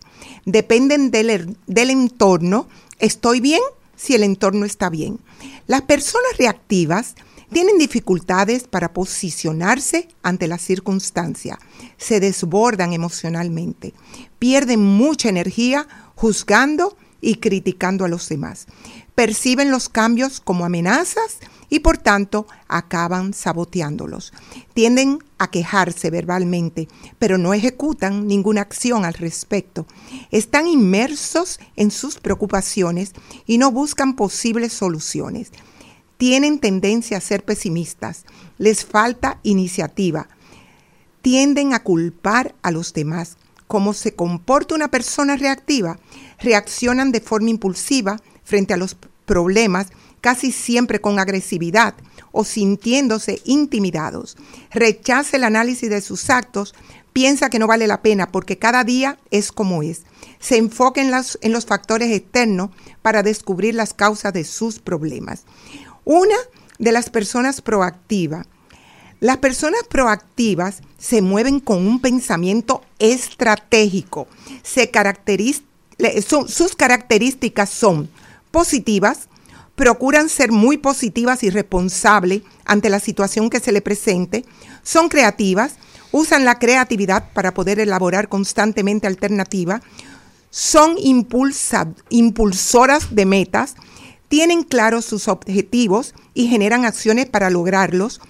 Dependen del, del entorno. Estoy bien si el entorno está bien. Las personas reactivas tienen dificultades para posicionarse ante la circunstancia, se desbordan emocionalmente, pierden mucha energía juzgando y criticando a los demás, perciben los cambios como amenazas y por tanto acaban saboteándolos. Tienden a quejarse verbalmente, pero no ejecutan ninguna acción al respecto. Están inmersos en sus preocupaciones y no buscan posibles soluciones tienen tendencia a ser pesimistas, les falta iniciativa, tienden a culpar a los demás. ¿Cómo se comporta una persona reactiva? Reaccionan de forma impulsiva frente a los problemas, casi siempre con agresividad o sintiéndose intimidados. Rechaza el análisis de sus actos, piensa que no vale la pena porque cada día es como es. Se enfoca en, en los factores externos para descubrir las causas de sus problemas. Una de las personas proactivas. Las personas proactivas se mueven con un pensamiento estratégico. Sus características son positivas, procuran ser muy positivas y responsables ante la situación que se le presente, son creativas, usan la creatividad para poder elaborar constantemente alternativa, son impulsoras de metas, tienen claros sus objetivos y generan acciones para lograrlos,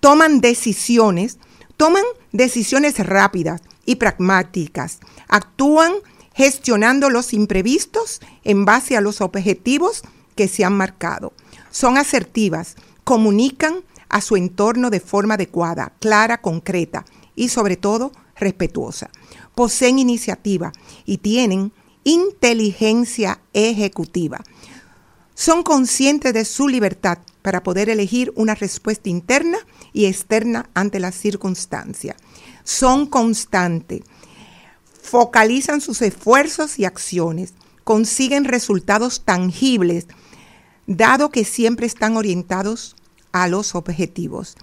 toman decisiones, toman decisiones rápidas y pragmáticas, actúan gestionando los imprevistos en base a los objetivos que se han marcado. Son asertivas, comunican a su entorno de forma adecuada, clara, concreta y sobre todo respetuosa. Poseen iniciativa y tienen inteligencia ejecutiva. Son conscientes de su libertad para poder elegir una respuesta interna y externa ante las circunstancias. Son constantes, focalizan sus esfuerzos y acciones, consiguen resultados tangibles, dado que siempre están orientados a los objetivos.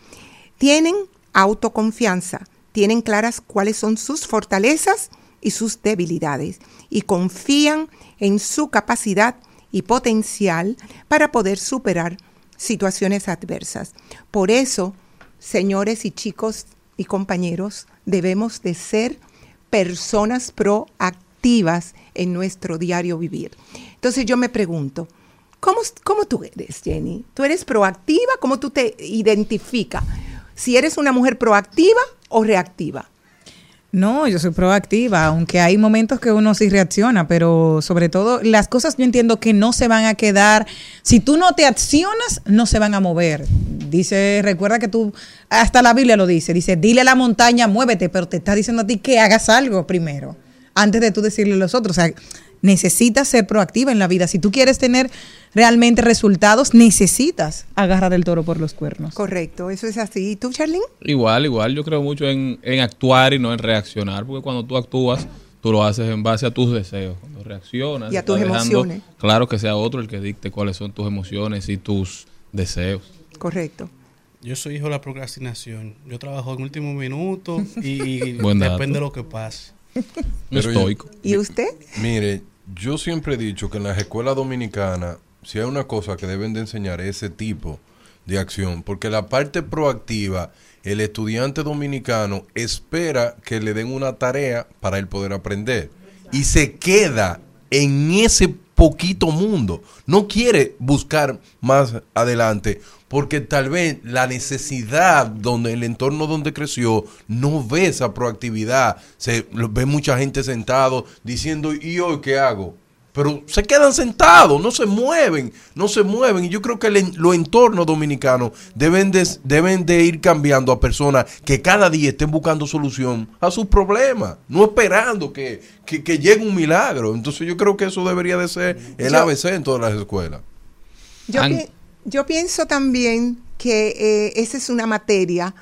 Tienen autoconfianza, tienen claras cuáles son sus fortalezas y sus debilidades y confían en su capacidad y potencial para poder superar situaciones adversas. Por eso, señores y chicos y compañeros, debemos de ser personas proactivas en nuestro diario vivir. Entonces yo me pregunto, ¿cómo, cómo tú eres, Jenny? ¿Tú eres proactiva? ¿Cómo tú te identificas? Si eres una mujer proactiva o reactiva. No, yo soy proactiva, aunque hay momentos que uno sí reacciona, pero sobre todo las cosas yo entiendo que no se van a quedar, si tú no te accionas, no se van a mover. Dice, recuerda que tú, hasta la Biblia lo dice, dice, dile a la montaña, muévete, pero te está diciendo a ti que hagas algo primero, antes de tú decirle a los otros. O sea, necesitas ser proactiva en la vida. Si tú quieres tener realmente resultados, necesitas agarrar el toro por los cuernos. Correcto, eso es así. ¿Y tú, Charlene? Igual, igual, yo creo mucho en, en actuar y no en reaccionar, porque cuando tú actúas, tú lo haces en base a tus deseos. Cuando reaccionas, Y a tus dejando emociones. Claro que sea otro el que dicte cuáles son tus emociones y tus deseos. Correcto. Yo soy hijo de la procrastinación. Yo trabajo en último minuto y, *laughs* depende de lo que pase. Pero yo- Estoico. ¿Y usted? Mire, yo siempre he dicho que en las escuelas dominicanas, si hay una cosa que deben de enseñar es ese tipo de acción, porque la parte proactiva, el estudiante dominicano espera que le den una tarea para él poder aprender. Y se queda en ese poquito mundo, no quiere buscar más adelante porque tal vez la necesidad donde el entorno donde creció no ve esa proactividad, se ve mucha gente sentado diciendo ¿y hoy qué hago? Pero se quedan sentados, no se mueven, no se mueven. Y yo creo que el los entornos dominicanos deben de, deben de ir cambiando a personas que cada día estén buscando solución a sus problemas, no esperando que, que, que llegue un milagro. Entonces yo creo que eso debería de ser el Yo- ABC en todas las escuelas. Yo, pi- yo pienso también que eh, esa es una materia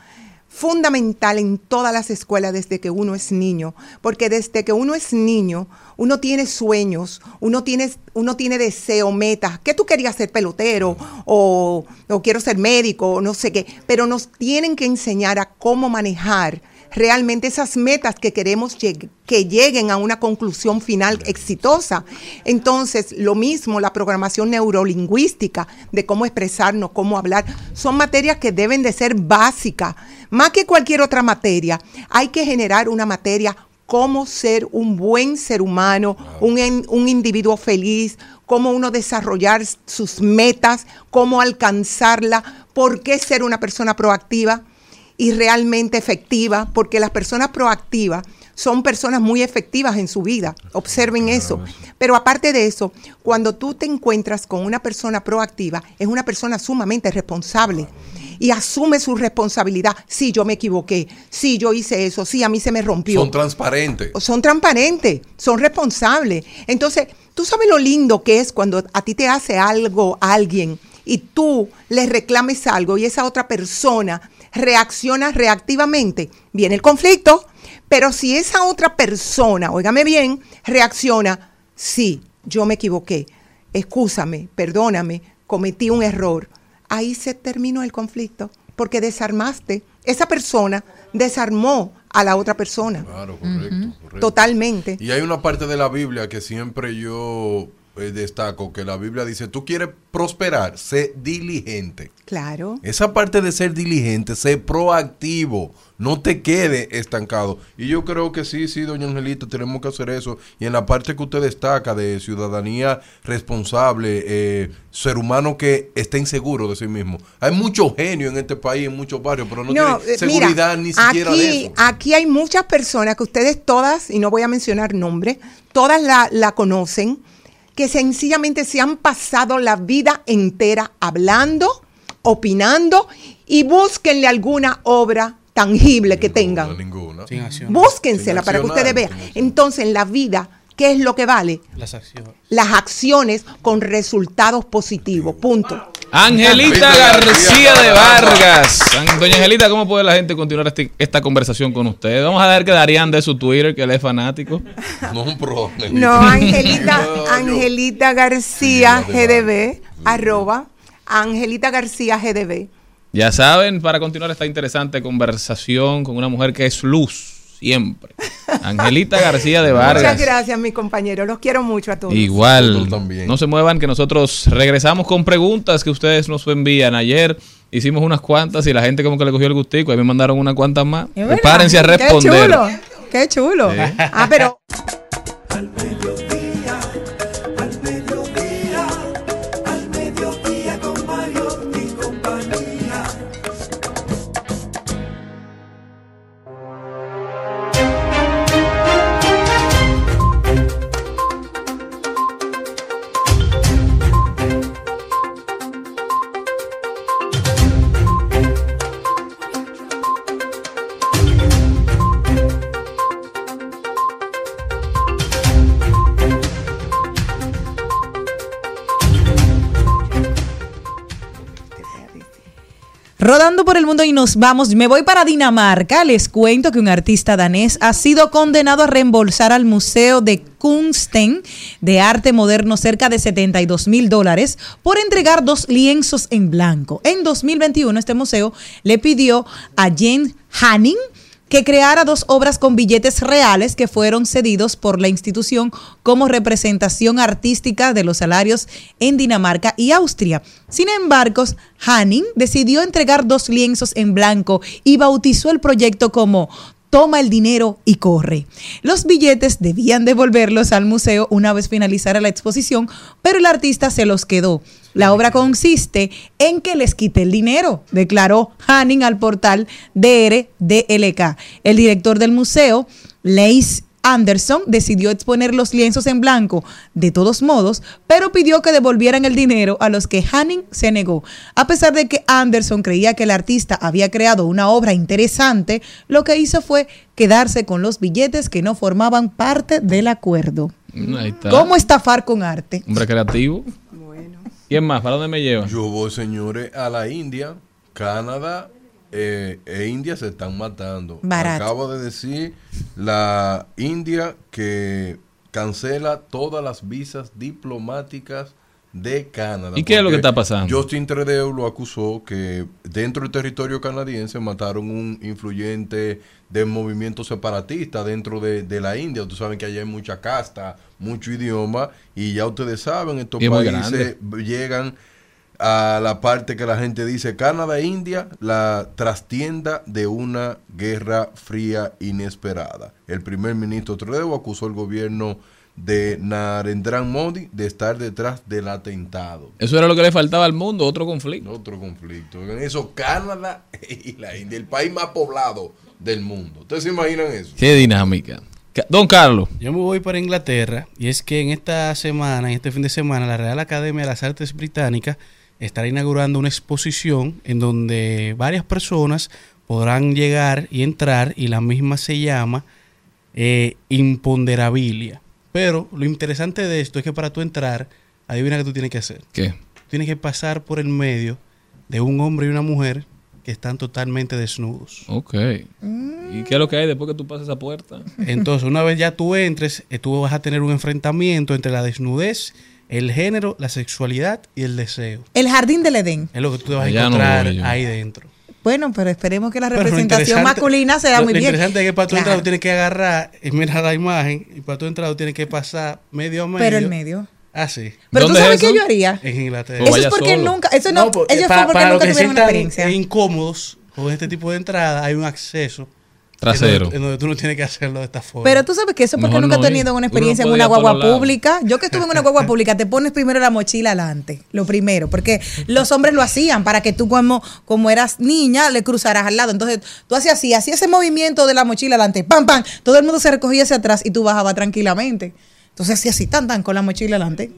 fundamental en todas las escuelas desde que uno es niño, porque desde que uno es niño, uno tiene sueños, uno tiene, uno tiene deseo, metas, que tú querías ser pelotero o, o quiero ser médico o no sé qué, pero nos tienen que enseñar a cómo manejar realmente esas metas que queremos lleg- que lleguen a una conclusión final exitosa. Entonces, lo mismo, la programación neurolingüística, de cómo expresarnos, cómo hablar, son materias que deben de ser básicas. Más que cualquier otra materia, hay que generar una materia cómo ser un buen ser humano, un, un individuo feliz, cómo uno desarrollar sus metas, cómo alcanzarla, por qué ser una persona proactiva y realmente efectiva, porque las personas proactivas son personas muy efectivas en su vida. Observen eso. Pero aparte de eso, cuando tú te encuentras con una persona proactiva, es una persona sumamente responsable y asume su responsabilidad. Sí, yo me equivoqué. Sí, yo hice eso. Sí, a mí se me rompió Son transparentes. son transparentes, son responsables. Entonces, tú sabes lo lindo que es cuando a ti te hace algo alguien y tú le reclames algo y esa otra persona reacciona reactivamente. Viene el conflicto, pero si esa otra persona, óigame bien, reacciona, sí, yo me equivoqué, excúsame, perdóname, cometí un error. Ahí se terminó el conflicto, porque desarmaste, esa persona desarmó a la otra persona. Claro, correcto, correcto. Totalmente. Y hay una parte de la Biblia que siempre yo eh, destaco que la Biblia dice, tú quieres prosperar, sé diligente. Claro. Esa parte de ser diligente, ser proactivo, no te quede estancado. Y yo creo que sí, sí, doña Angelita, tenemos que hacer eso. Y en la parte que usted destaca de ciudadanía responsable, eh, ser humano que esté inseguro de sí mismo. Hay mucho genio en este país, en muchos barrios, pero no, No, tiene eh, seguridad mira, ni siquiera aquí, de eso. Aquí hay muchas personas que ustedes todas, y no voy a mencionar nombres, todas la, la conocen, que sencillamente se han pasado la vida entera hablando, opinando y búsquenle alguna obra tangible que tengan. Ninguna. Sin acción. Búsquensela Sin para que ustedes vean. Entonces, en la vida, ¿qué es lo que vale? Las acciones. Las acciones con resultados positivos. Punto. Angelita García de Vargas. Doña Angelita, ¿cómo puede la gente continuar este- esta conversación con usted? Vamos a ver que Darían de su Twitter, que él es fanático. No un pro. *laughs* No, Angelita, Angelita García GDB, arroba, Angelita García GDB. Ya saben, para continuar esta interesante conversación con una mujer que es luz, siempre. Angelita García de Vargas. Muchas gracias, mi compañero. Los quiero mucho a todos. Igual, también. no se muevan que nosotros regresamos con preguntas que ustedes nos envían. Ayer hicimos unas cuantas y la gente como que le cogió el gustico, ahí me mandaron unas cuantas más. Prepárense a responder. Qué chulo. Qué chulo. Sí. Ah, pero y nos vamos, me voy para Dinamarca. Les cuento que un artista danés ha sido condenado a reembolsar al Museo de Kunsten de Arte Moderno cerca de 72 mil dólares por entregar dos lienzos en blanco. En 2021 este museo le pidió a Jens Hanning que creara dos obras con billetes reales que fueron cedidos por la institución como representación artística de los salarios en Dinamarca y Austria. Sin embargo, Hanning decidió entregar dos lienzos en blanco y bautizó el proyecto como Toma el dinero y corre. Los billetes debían devolverlos al museo una vez finalizara la exposición, pero el artista se los quedó. La obra consiste en que les quite el dinero, declaró Hanning al portal DRDLK. El director del museo, Leis Anderson, decidió exponer los lienzos en blanco de todos modos, pero pidió que devolvieran el dinero a los que Hanning se negó. A pesar de que Anderson creía que el artista había creado una obra interesante, lo que hizo fue quedarse con los billetes que no formaban parte del acuerdo. Ahí está. ¿Cómo estafar con arte? Hombre creativo. ¿Quién más? ¿Para dónde me lleva? Yo voy, señores, a la India, Canadá eh, e India se están matando. Barato. Acabo de decir la India que cancela todas las visas diplomáticas de Canadá. ¿Y qué es lo que está pasando? Justin Trudeau lo acusó que dentro del territorio canadiense mataron un influyente del movimiento separatista dentro de, de la India. Ustedes saben que allá hay mucha casta, mucho idioma y ya ustedes saben, estos es países llegan a la parte que la gente dice Canadá e India, la trastienda de una guerra fría inesperada. El primer ministro Trudeau acusó al gobierno de Narendra Modi de estar detrás del atentado. Eso era lo que le faltaba al mundo, otro conflicto. Otro conflicto. En eso, Canadá y la India, el país más poblado del mundo. ¿Ustedes se imaginan eso? Qué dinámica. Ca- Don Carlos. Yo me voy para Inglaterra y es que en esta semana, en este fin de semana, la Real Academia de las Artes Británicas estará inaugurando una exposición en donde varias personas podrán llegar y entrar y la misma se llama eh, Imponderabilia. Pero lo interesante de esto es que para tú entrar, adivina qué tú tienes que hacer. ¿Qué? Tienes que pasar por el medio de un hombre y una mujer que están totalmente desnudos. Ok. ¿Y qué es lo que hay después que tú pasas esa puerta? Entonces, una vez ya tú entres, eh, tú vas a tener un enfrentamiento entre la desnudez, el género, la sexualidad y el deseo. El jardín del Edén. Es lo que tú te vas a Allá encontrar ahí dentro. Bueno, pero esperemos que la lo representación masculina sea lo- muy lo bien. interesante es que para tú Claro. entrar tú tienes que agarrar y mirar la imagen y para tú entrar tú tienes que pasar medio a medio. Pero el medio. Ah, sí. Pero tú ¿Dónde sabes es qué eso? yo haría. En Inglaterra. Eso es porque solo. nunca, eso no, por- ellos para, fue porque para nunca tuvieron una experiencia. incómodos con este tipo de entrada, hay un acceso Trasero. En donde, en donde tú no tienes que hacerlo de esta forma. Pero tú sabes que eso es porque Mejor nunca no he tenido ir. una experiencia en una guagua pública. Yo que estuve en una guagua pública, te pones primero la mochila adelante, lo primero, porque los hombres lo hacían para que tú como, como eras niña le cruzaras al lado. Entonces tú hacías así, hacías ese movimiento de la mochila adelante, pam, pam, todo el mundo se recogía hacia atrás y tú bajabas tranquilamente. Entonces hacías así, tan, tan, con la mochila adelante.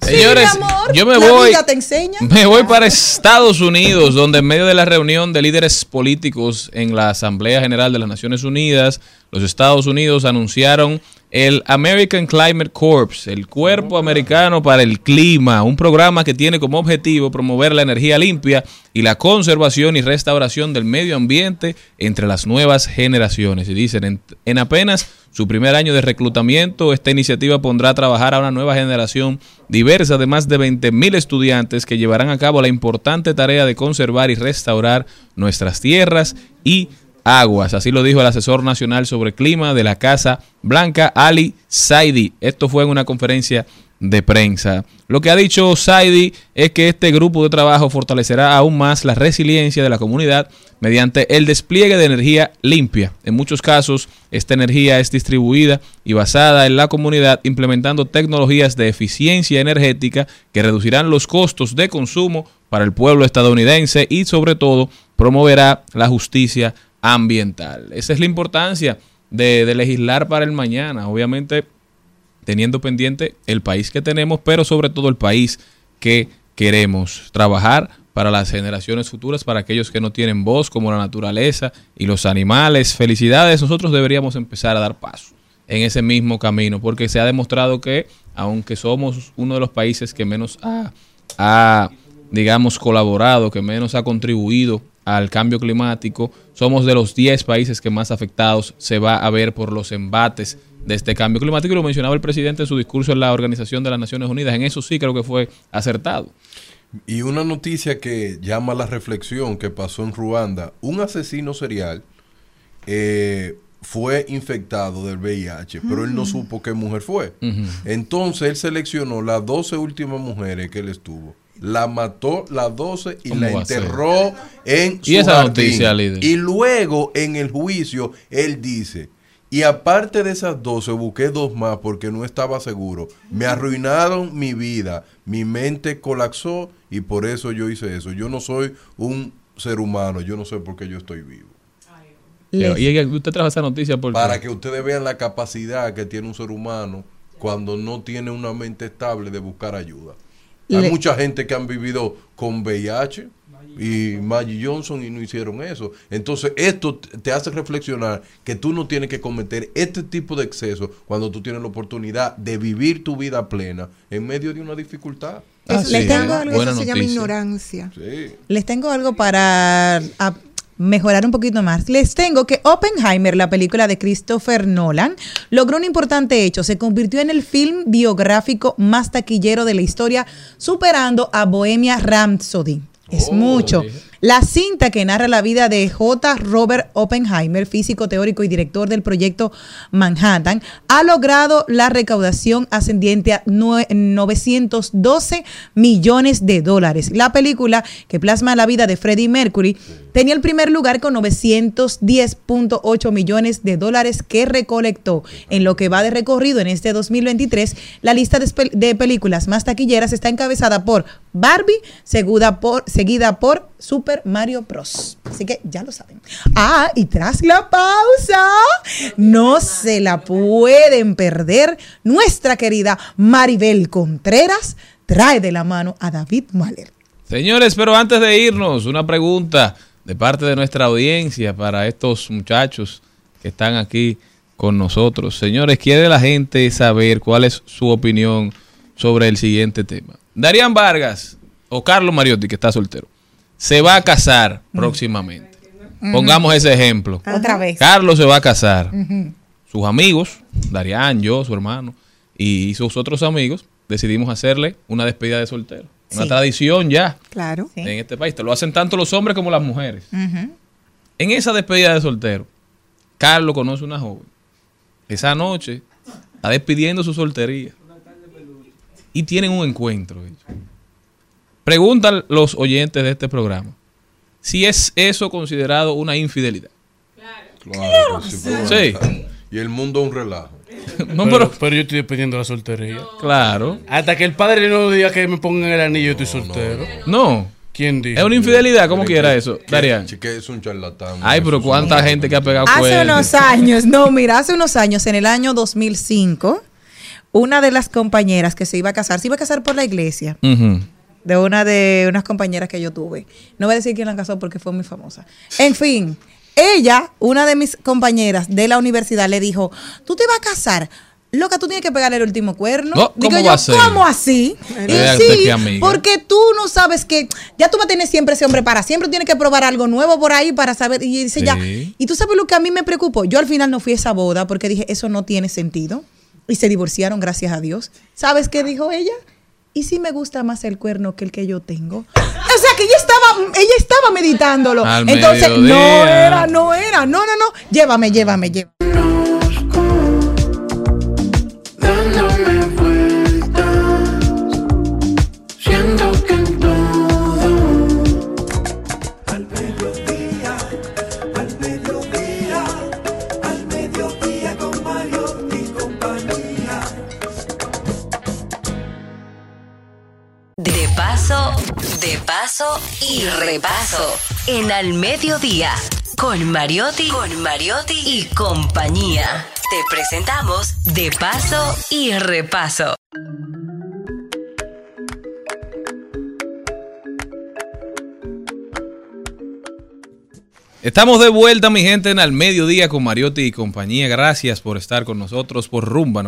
Señores, Sí, mi amor, yo me la voy. te. Me voy para *laughs* Estados Unidos, donde en medio de la reunión de líderes políticos en la Asamblea General de las Naciones Unidas, los Estados Unidos anunciaron el American Climate Corps, el Cuerpo Americano para el Clima, un programa que tiene como objetivo promover la energía limpia y la conservación y restauración del medio ambiente entre las nuevas generaciones. Y dicen, en, en apenas su primer año de reclutamiento, esta iniciativa pondrá a trabajar a una nueva generación diversa de más de 20 mil estudiantes que llevarán a cabo la importante tarea de conservar y restaurar nuestras tierras y aguas. Así lo dijo el asesor nacional sobre clima de la Casa Blanca, Ali Saidi. Esto fue en una conferencia de prensa. Lo que ha dicho Saidi es que este grupo de trabajo fortalecerá aún más la resiliencia de la comunidad mediante el despliegue de energía limpia. En muchos casos, esta energía es distribuida y basada en la comunidad implementando tecnologías de eficiencia energética que reducirán los costos de consumo para el pueblo estadounidense y sobre todo promoverá la justicia ambiental. Esa es la importancia de, de legislar para el mañana. Obviamente teniendo pendiente el país que tenemos, pero sobre todo el país que queremos trabajar para las generaciones futuras, para aquellos que no tienen voz, como la naturaleza y los animales. Felicidades, nosotros deberíamos empezar a dar paso en ese mismo camino, porque se ha demostrado que, aunque somos uno de los países que menos ha, digamos, colaborado, que menos ha contribuido al cambio climático, somos de los 10 países que más afectados se va a ver por los embates de este cambio climático y lo mencionaba el presidente en su discurso en la Organización de las Naciones Unidas. En eso sí creo que fue acertado. Y una noticia que llama a la reflexión que pasó en Ruanda, un asesino serial eh, fue infectado del VIH, pero él no Mm. supo qué mujer fue. Entonces él seleccionó las 12 últimas mujeres que él estuvo. La mató las 12 y ¿Cómo la enterró en su ¿Y esa jardín. noticia, líder? Y luego en el juicio él dice, y aparte de esas 12 busqué dos más porque no estaba seguro. Me arruinaron mi vida, mi mente colapsó y por eso yo hice eso. Yo no soy un ser humano, yo no sé por qué yo estoy vivo. Les- Y y usted trajo esa noticia porque... Para que ustedes vean la capacidad que tiene un ser humano cuando no tiene una mente estable de buscar ayuda. Hay Le- mucha gente que han vivido con VIH y Maggie Johnson y no hicieron eso. Entonces, esto te hace reflexionar que tú no tienes que cometer este tipo de excesos cuando tú tienes la oportunidad de vivir tu vida plena en medio de una dificultad. Ah, Eso, sí, les tengo algo, Buena eso se llama ignorancia. Sí. Les tengo algo para a- mejorar un poquito más. Les tengo que Oppenheimer, la película de Christopher Nolan, logró un importante hecho. Se convirtió en el film biográfico más taquillero de la historia, superando a Bohemia Rhapsody. Es mucho. La cinta que narra la vida de J. Robert Oppenheimer, físico teórico y director del proyecto Manhattan, ha logrado la recaudación ascendiente a nue- 912 millones de dólares. La película que plasma la vida de Freddie Mercury tenía el primer lugar con 910.8 millones de dólares que recolectó. En lo que va de recorrido en este 2023, la lista de películas más taquilleras está encabezada por Barbie, seguida por, seguida por Super Mario Bros. Así que ya lo saben. Ah, y tras la pausa, no se la pueden perder. Nuestra querida Maribel Contreras trae de la mano a David Mahler. Señores, pero antes de irnos, una pregunta de parte de nuestra audiencia para estos muchachos que están aquí con nosotros. Señores, quiere la gente saber cuál es su opinión sobre el siguiente tema. Darían Vargas o Carlos Mariotti, que está soltero, se va a casar próximamente. Pongamos ese ejemplo. Otra vez. Carlos se va a casar. Sus amigos, Darían, yo, su hermano, y sus otros amigos, decidimos hacerle una despedida de soltero. Una Sí. tradición ya Claro. en este país. Te lo hacen tanto los hombres como las mujeres. En esa despedida de soltero, Carlos conoce una joven. Esa noche está despidiendo su soltería. Y tienen un encuentro. Preguntan los oyentes de este programa si es eso considerado una infidelidad. Claro, que sí. Y el mundo es un relajo. *laughs* No, pero, pero- pero yo estoy dependiendo de la soltería. Claro. Hasta que el padre no diga que me pongan el anillo, yo estoy soltero. No. ¿Quién dice? Es una infidelidad, ¿cómo quiera eso? Que-. Chique es un charlatán. Ay, pero cuánta gente que ha pegado Hace cuernos. unos años, no, mira, hace unos años, en el año 2005, una de las compañeras que se iba a casar, se iba a casar por la iglesia, de una de unas compañeras que yo tuve. No voy a decir quién la casó porque fue muy famosa. En fin, ella, una de mis compañeras de la universidad, le dijo, tú te vas a casar. Loca, tú tienes que pegarle el último cuerno. No, Digo ¿cómo yo? ¿cómo así? Y Fíjate sí, porque tú no sabes que ya tú vas a tener siempre ese hombre para siempre, tienes que probar algo nuevo por ahí para saber. Y dice ya, y tú sabes lo que a mí me preocupó. Yo al final no fui a esa boda porque dije, eso no tiene sentido. Y se divorciaron, gracias a Dios. ¿Sabes qué dijo ella? ¿Y si me gusta más el cuerno que el que yo tengo? O sea, que ella estaba, ella estaba meditándolo. Al Entonces, no era, no era, no, no, no. Llévame, llévame, llévame. De paso y repaso. En Al Mediodía, con Mariotti, con Mariotti y compañía. Te presentamos De paso y repaso. Estamos de vuelta, mi gente, en Al Mediodía con Mariotti y compañía. Gracias por estar con nosotros por Rumba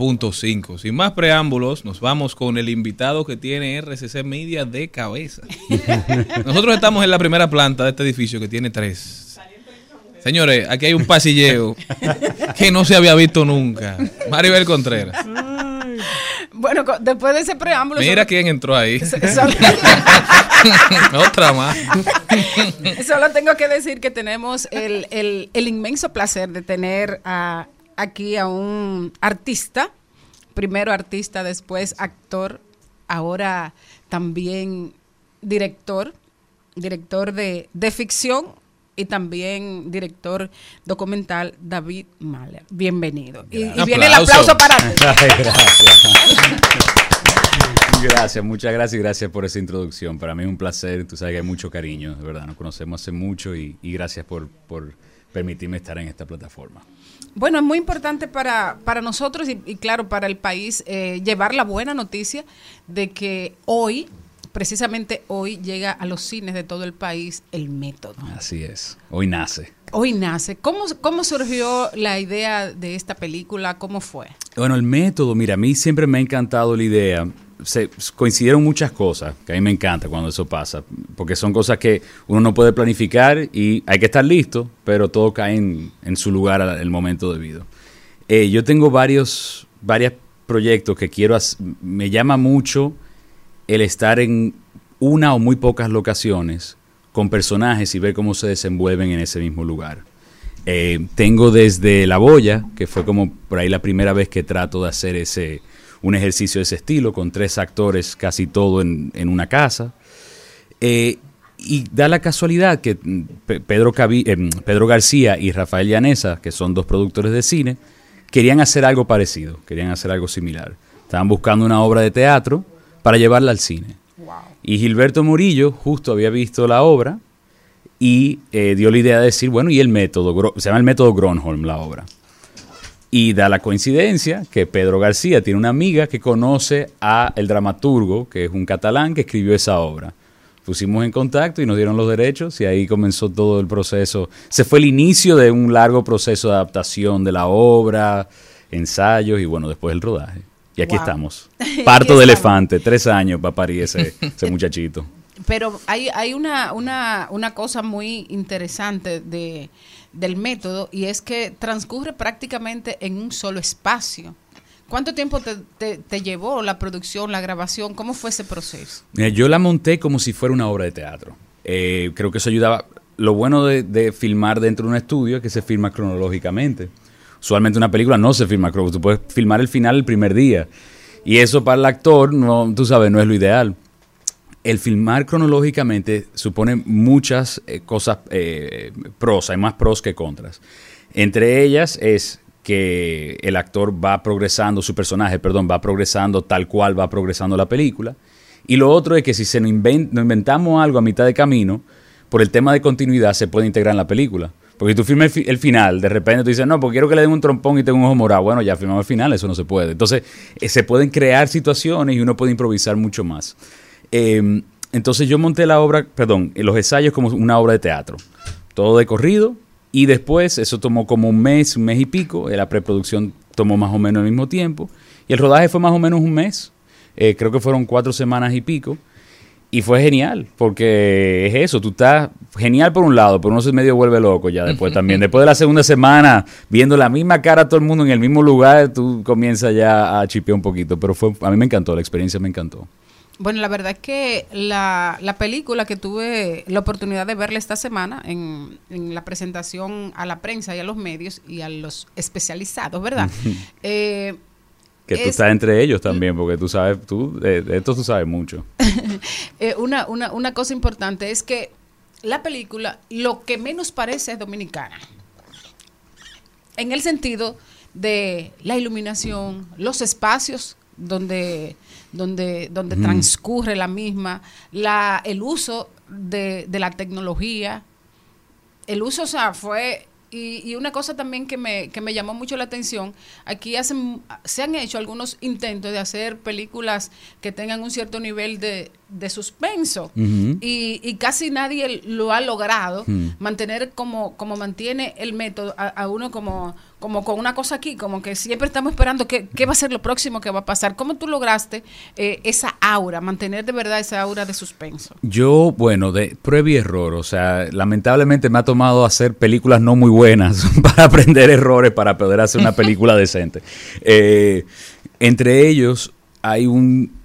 98.5. Sin más preámbulos, nos vamos con el invitado que tiene RCC Media de cabeza. *laughs* Nosotros estamos en la primera planta de este edificio que tiene tres. Señores, aquí hay un pasilleo que no se había visto nunca. Maribel Contreras. Bueno, después de ese preámbulo. Mira quién entró ahí. *laughs* solo- *laughs* Otra más. solo tengo que decir que tenemos el, el- el inmenso placer de tener a- aquí a un artista, primero artista, después actor, ahora también director, director de, de ficción y también director documental David Mahler. Bienvenido. Y, y viene el Aplauso. para ti. *laughs* Gracias. Gracias, muchas gracias y gracias por esa introducción. Para mí es un placer, tú sabes que hay mucho cariño, de verdad, nos conocemos hace mucho y, y gracias por, por permitirme estar en esta plataforma. Bueno, es muy importante para, para nosotros y, y claro, para el país eh, llevar la buena noticia de que hoy, precisamente hoy, llega a los cines de todo el país el método. Así es, hoy nace. Hoy nace. ¿Cómo, cómo surgió la idea de esta película? ¿Cómo fue? Bueno, el método, mira, a mí siempre me ha encantado la idea. Se, coincidieron muchas cosas, que a mí me encanta cuando eso pasa, porque son cosas que uno no puede planificar y hay que estar listo, pero todo cae en, en su lugar al momento debido. Eh, yo tengo varios, varios proyectos que quiero, hac- me llama mucho el estar en una o muy pocas locaciones con personajes y ver cómo se desenvuelven en ese mismo lugar. Eh, tengo desde La Boya, que fue como por ahí la primera vez que trato de hacer ese un ejercicio de ese estilo, con tres actores, casi todo en, en una casa. Eh, y da la casualidad que mm, Pe- Pedro, eh, mm, Pedro García y Rafael Llanesa, que son dos productores de cine, querían hacer algo parecido, querían hacer algo similar. Estaban buscando una obra de teatro para llevarla al cine. Y Gilberto Murillo justo había visto la obra y eh, dio la idea de decir, bueno, y el método, se llama el método Gronholm la obra. Y da la coincidencia que Pedro García tiene una amiga que conoce a el dramaturgo, que es un catalán que escribió esa obra. Pusimos en contacto y nos dieron los derechos y ahí comenzó todo el proceso. Se fue el inicio de un largo proceso de adaptación de la obra, ensayos y bueno, después el rodaje. Y aquí Wow. estamos. *laughs* Parto de elefante, tres años para parir ese, *laughs* ese muchachito. Pero hay, hay una, una, una cosa muy interesante de, del método y es que transcurre prácticamente en un solo espacio. ¿Cuánto tiempo te, te- llevó la producción, la grabación? ¿Cómo fue ese proceso? Yo la monté como si fuera una obra de teatro. Eh, creo que eso ayudaba. Lo bueno de, de filmar dentro de un estudio es que se filma cronológicamente. Usualmente una película no se filma cronológicamente. Tú puedes filmar el final el primer día. Y eso para el actor, no, tú sabes, no es lo ideal. El filmar cronológicamente supone muchas eh, cosas eh, pros, hay más pros que contras. Entre ellas es que el actor va progresando, su personaje, perdón, va progresando tal cual va progresando la película. Y lo otro es que si se nos, inven- nos inventamos algo a mitad de camino, por el tema de continuidad se puede integrar en la película. Porque si tú filmas el, fi- el final, de repente tú dices, no, porque quiero que le den un trompón y tenga un ojo morado. Bueno, ya filmamos el final, eso no se puede. Entonces, eh, se pueden crear situaciones y uno puede improvisar mucho más. Eh, entonces yo monté la obra, perdón, eh, los ensayos como una obra de teatro. Todo de corrido. Y después, eso tomó como un mes, un mes y pico. eh, La preproducción tomó más o menos el mismo tiempo. Y el rodaje fue más o menos un mes. Eh, creo que fueron cuatro semanas y pico. Y fue genial, porque es eso, tú estás genial por un lado, pero uno se medio vuelve loco ya después también. Después de la segunda semana, viendo la misma cara a todo el mundo en el mismo lugar, tú comienzas ya a chipear un poquito. Pero fue, a mí me encantó, la experiencia me encantó. Bueno, la verdad es que la, la película que tuve la oportunidad de verla esta semana en, en la presentación a la prensa y a los medios y a los especializados, ¿verdad? *laughs* Eh, Que tú es- estás entre ellos también, porque tú sabes, tú, de, de esto tú sabes mucho. *laughs* eh, una, una, una cosa importante es que la película lo que menos parece es dominicana. En el sentido de la iluminación, los espacios donde, donde, donde transcurre la misma, la, el uso de, de la tecnología. El uso, o sea, fue... Y, y una cosa también que me, que me llamó mucho la atención, aquí hacen, se han hecho algunos intentos de hacer películas que tengan un cierto nivel de, de suspenso y, y casi nadie lo ha logrado mantener como, como mantiene el método a, a uno como, como con una cosa aquí, como que siempre estamos esperando qué, qué va a ser lo próximo que va a pasar. ¿Cómo tú lograste eh, esa aura, mantener de verdad esa aura de suspenso? Yo, bueno, de prueba y error, o sea, lamentablemente me ha tomado hacer películas no muy buenas *laughs* para aprender errores para poder hacer una película *laughs* decente. Eh, entre ellos hay un...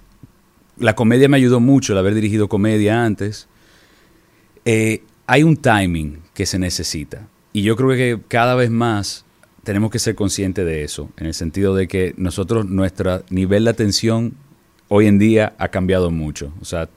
La comedia me ayudó mucho, el haber dirigido comedia antes. Eh, hay un timing que se necesita. Y yo creo que cada vez más tenemos que ser conscientes de eso, en el sentido de que nosotros, nuestro nivel de atención hoy en día ha cambiado mucho. O sea,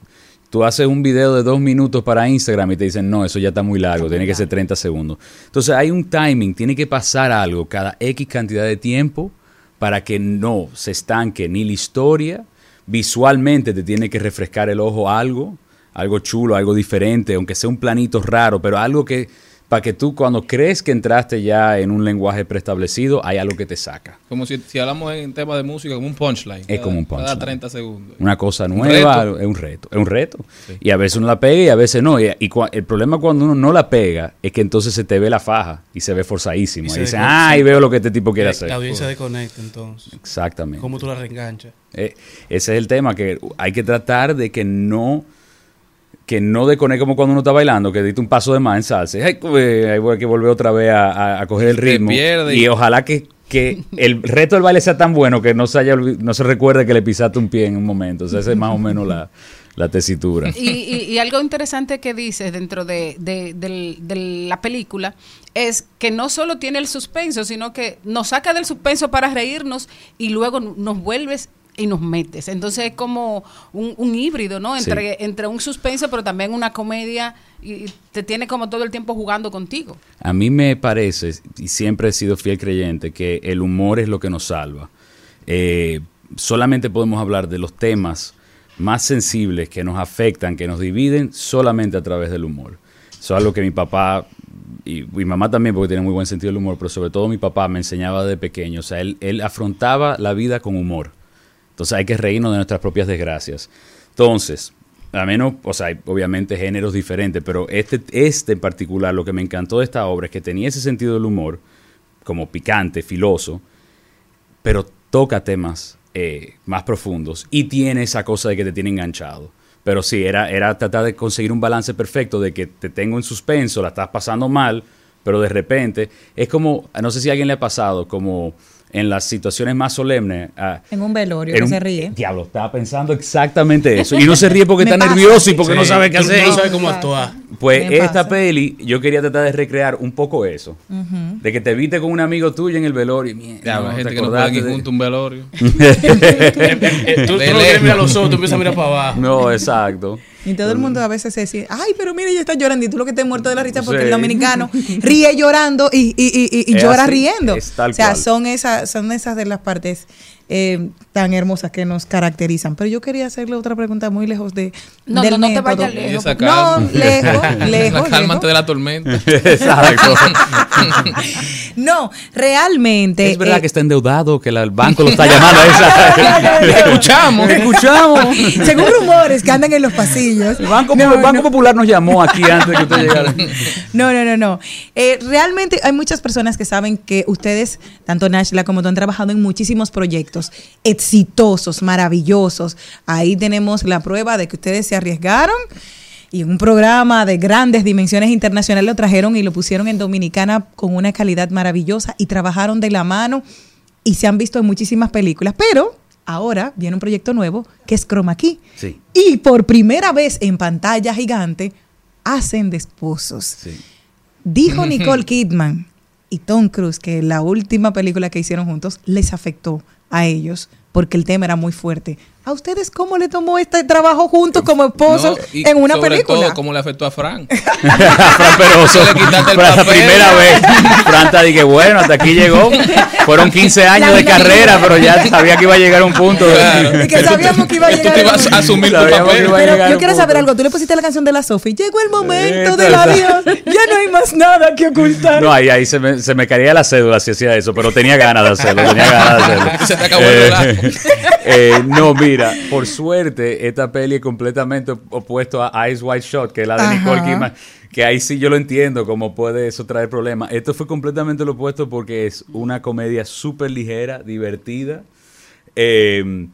tú haces un video de dos minutos para Instagram y te dicen, no, eso ya está muy largo, tiene que ser 30 segundos. Entonces hay un timing, tiene que pasar algo cada X cantidad de tiempo para que no se estanque ni la historia, visualmente te tiene que refrescar el ojo algo, algo chulo, algo diferente, aunque sea un planito raro, pero algo que para que tú cuando crees que entraste ya en un lenguaje preestablecido, hay algo que te saca. Como si, si hablamos en tema de música, como un punchline. Es cada- como un Cada punchline. 30 segundos. Una cosa nueva, es un reto, es un reto. Y a veces uno la pega y a veces no. Y, y cua- el problema cuando uno no la pega es que entonces se te ve la faja y se ve forzadísimo. Y Y dice, ah, veo lo que este tipo quiere La- hacer. La audiencia desconecta entonces. Exactamente. ¿Cómo tú la reenganchas? Eh, ese es el tema, que hay que tratar de que no que no desconecte como cuando uno está bailando, que diste un paso de más en salsa. y, ay, eh, Hay que volver otra vez a, a- a coger el ritmo. pierde Y ojalá que, que *laughs* el resto del baile sea tan bueno que no se, haya, no se recuerde que le pisaste un pie en un momento. O sea, esa es más o menos la, la tesitura. Y, y- y algo interesante que dices dentro de, de la película es que no solo tiene el suspenso, sino que nos saca del suspenso para reírnos y luego nos vuelves y nos metes. Entonces es como un, un híbrido, ¿no? Sí. Entre, entre un suspenso, pero también una comedia y, y te tiene como todo el tiempo jugando contigo. A mí me parece, y siempre he sido fiel creyente, que el humor es lo que nos salva. Eh, solamente podemos hablar de los temas más sensibles que nos afectan, que nos dividen, solamente a través del humor. Eso es algo que mi papá y mi mamá también, porque tiene muy buen sentido del humor, pero sobre todo mi papá me enseñaba de pequeño. O sea, él, él afrontaba la vida con humor. Entonces hay que reírnos de nuestras propias desgracias. Entonces, a menos, o sea, hay obviamente géneros diferentes, pero este, este en particular, lo que me encantó de esta obra es que tenía ese sentido del humor, como picante, filoso, pero toca temas eh, más profundos y tiene esa cosa de que te tiene enganchado. Pero sí, era, era tratar de conseguir un balance perfecto de que te tengo en suspenso, la estás pasando mal, pero de repente es como, no sé si a alguien le ha pasado, como en las situaciones más solemnes. ah, En un velorio en que un- se ríe. Diablo, estaba pensando exactamente eso. Y no se ríe porque *laughs* está pasa. nervioso y porque Sí, no sabe qué hacer. No sabe cómo actuar. Pues Me esta pasa. peli, yo quería tratar de recrear un poco eso. De que te viste con un amigo tuyo en el velorio. y mierda, Ya, no, gente que no puede ir de- junto a un velorio. *laughs* *laughs* Eh, Tú, tú no quieres mirar a los ojos, tú empiezas a mirar para abajo. No, exacto. Y todo el mundo a veces se dice, ay, pero mira, ella está llorando y tú lo que te muerto de la risa porque Sí. el dominicano *laughs* ríe llorando y, y, y, y- llora así, riendo. o sea, cual. son esas, son esas de las partes eh, tan hermosas que nos caracterizan. Pero yo quería hacerle otra pregunta muy lejos de No, del no, no te vayas lejos, No, lejos, lejos, *laughs* La calma lejos. antes de la tormenta. *laughs* Exacto. *laughs* No, realmente. Es verdad eh, que está endeudado, que la- el banco lo está llamando a esa. Escuchamos. Escuchamos. según rumores que andan en los pasillos. El Banco, No, el Banco no. Popular nos llamó aquí antes de que usted llegara. No, no, no, no. Eh, realmente hay muchas personas que saben que ustedes, tanto Nashla como tú, han trabajado en muchísimos proyectos exitosos, maravillosos. Ahí tenemos la prueba de que ustedes se arriesgaron y un programa de grandes dimensiones internacionales lo trajeron y lo pusieron en Dominicana con una calidad maravillosa y trabajaron de la mano y se han visto en muchísimas películas. Pero ahora viene un proyecto nuevo que es Chroma Key. Sí, Y por primera vez en pantalla gigante hacen de esposos. sí. Dijo *laughs* Nicole Kidman y Tom Cruise que la última película que hicieron juntos les afectó a ellos porque el tema era muy fuerte. ¿A ustedes cómo le tomó este trabajo juntos como esposos No, en una sobre película? todo, cómo le afectó a Frank. Fran *laughs* Peroso. Le quitaste el Por la papel. primera vez. Franta dije, bueno, hasta aquí llegó. Fueron 15 años de carrera, pero ya sabía que iba a llegar a un punto. de- Claro. Y que sabíamos que iba a Que tú llegar te ibas a asumir tu papel. iba a Pero llegar yo quiero saber algo. Tú le pusiste la canción de la Sophie. Llegó el momento del adiós. Ya no hay más nada que ocultar. No, ahí, ahí se, me, se me caía la cédula si hacía eso, pero tenía ganas de hacerlo, tenía ganas de hacerlo. Se te acabó el relajo. *laughs* eh, no, mira, por suerte, esta peli es completamente opuesto a Eyes Wide Shot, que es la de Ajá. Nicole Kidman, que ahí sí yo lo entiendo, cómo puede eso traer problemas. Esto fue completamente lo opuesto porque es una comedia súper ligera, divertida. eh,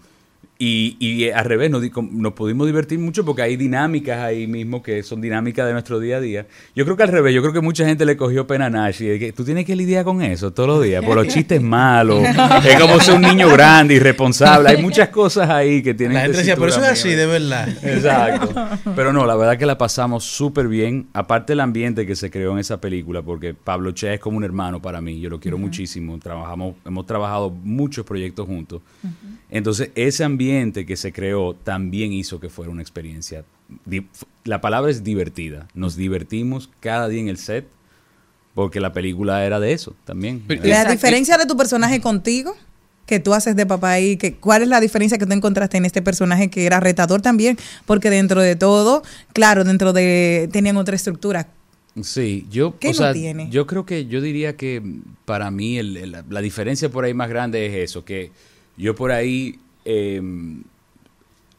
y, y al revés, nos, nos pudimos divertir mucho porque hay dinámicas ahí mismo que son dinámicas de nuestro día a día. Yo creo que al revés, yo creo que mucha gente le cogió pena a Nash y de que tú tienes que lidiar con eso todos los días, por los chistes *laughs* malos, es como ser un niño grande, irresponsable. Hay muchas cosas ahí que tienen La gente decía, pero eso es así, de verdad. mía". *laughs* Exacto. Pero no, la verdad que la pasamos súper bien. Aparte el ambiente que se creó en esa película, porque Pablo Che es como un hermano para mí. Yo lo quiero muchísimo. Trabajamos, hemos trabajado muchos proyectos juntos. Entonces, ese ambiente que se creó también hizo que fuera una experiencia. La palabra es divertida. Nos divertimos cada día en el set porque la película era de eso también. La diferencia de tu personaje contigo, que tú haces de papá y que cuál es la diferencia que tú encontraste en este personaje que era retador también, porque dentro de todo, claro, dentro de tenían otra estructura. Sí, yo, ¿Qué o no sea, tiene? yo creo que yo diría que para mí el- el- la, la diferencia por ahí más grande es eso, que yo por ahí eh,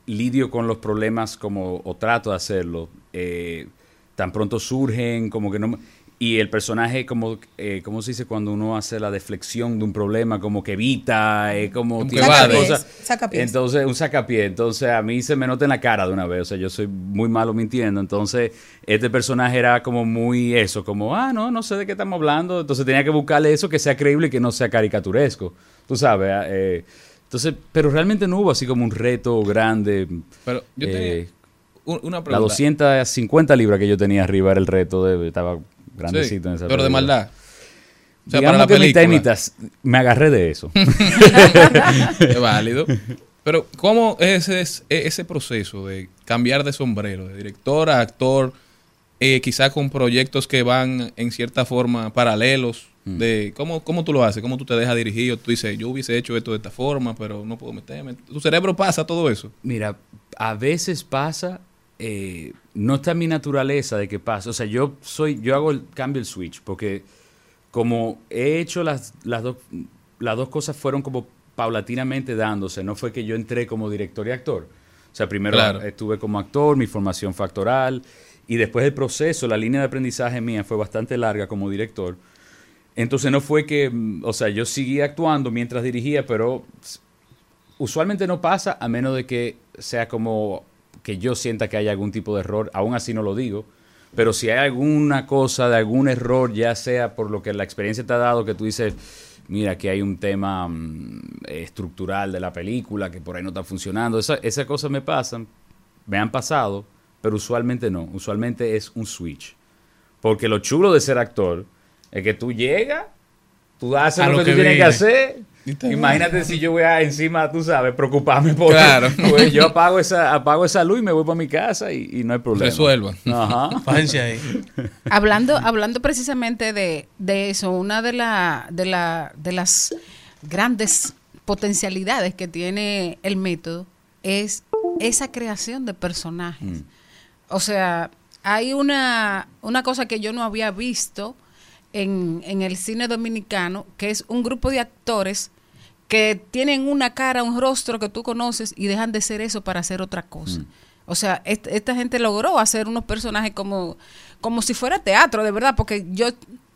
lidio con los problemas como, o trato de hacerlo, eh, tan pronto surgen, como que no... Y el personaje, como, eh, ¿cómo se dice cuando uno hace la deflexión de un problema? Como que evita, es como... Como cosas- sacapiés. Entonces, un sacapié. Entonces, a mí se me nota en la cara de una vez. O sea, yo soy muy malo mintiendo. Entonces, este personaje era como muy eso, como, ah, no, no sé de qué estamos hablando. Entonces, tenía que buscarle eso que sea creíble y que no sea caricaturesco. Tú sabes. eh, entonces, pero realmente no hubo así como un reto grande. Pero yo tenía Eh, un- una La pregunta. 250 libras que yo tenía arriba era el reto. De, estaba grandecito Sí, en esa pero de maldad. O sea, Digamos para la que. Me agarré de eso. *laughs* es válido. Pero, ¿cómo es ese, ese proceso de cambiar de sombrero, de director a actor, eh, quizá con proyectos que van en cierta forma paralelos? Mm. De, ¿cómo, ¿Cómo tú lo haces? ¿Cómo tú te dejas dirigir? O tú dices, yo hubiese hecho esto de esta forma, pero no puedo meterme. ¿Tu cerebro pasa todo eso? Mira, a veces pasa, eh, no está en mi naturaleza de que pase. O sea, yo soy, yo hago el cambio el switch, porque como he hecho las, las dos, las dos cosas fueron como paulatinamente dándose. No fue que yo entré como director y actor. O sea, primero Claro. estuve como actor, mi formación fue actoral, y después el proceso, la línea de aprendizaje mía fue bastante larga como director. Entonces no fue que, mm, o sea, yo seguía actuando mientras dirigía, pero usualmente no pasa a menos de que sea como que yo sienta que hay algún tipo de error, aún así no lo digo, pero si hay alguna cosa de algún error, ya sea por lo que la experiencia te ha dado, que tú dices, mira, que hay un tema mm, estructural de la película que por ahí no está funcionando, esa- esas cosas me pasan, me han pasado, pero usualmente no. Usualmente es un switch. Porque lo chulo de ser actor es que tú llegas, tú haces A lo, lo que, que tú tienes que hacer. Imagínate si yo voy a encima, tú sabes, preocuparme por Claro. *laughs* Pues yo apago esa, apago esa luz y me voy para mi casa y, y no hay problema. Resuelvan. Ajá. *laughs* Ahí. Hablando, hablando precisamente de, de eso, una de, la, de, la, de las grandes potencialidades que tiene el método es esa creación de personajes. Mm. O sea, hay una, una cosa que yo no había visto en, en el cine dominicano, que es un grupo de actores que tienen una cara, un rostro que tú conoces y dejan de ser eso para hacer otra cosa. O sea, est- esta gente logró hacer unos personajes como, como si fuera teatro, de verdad, porque yo,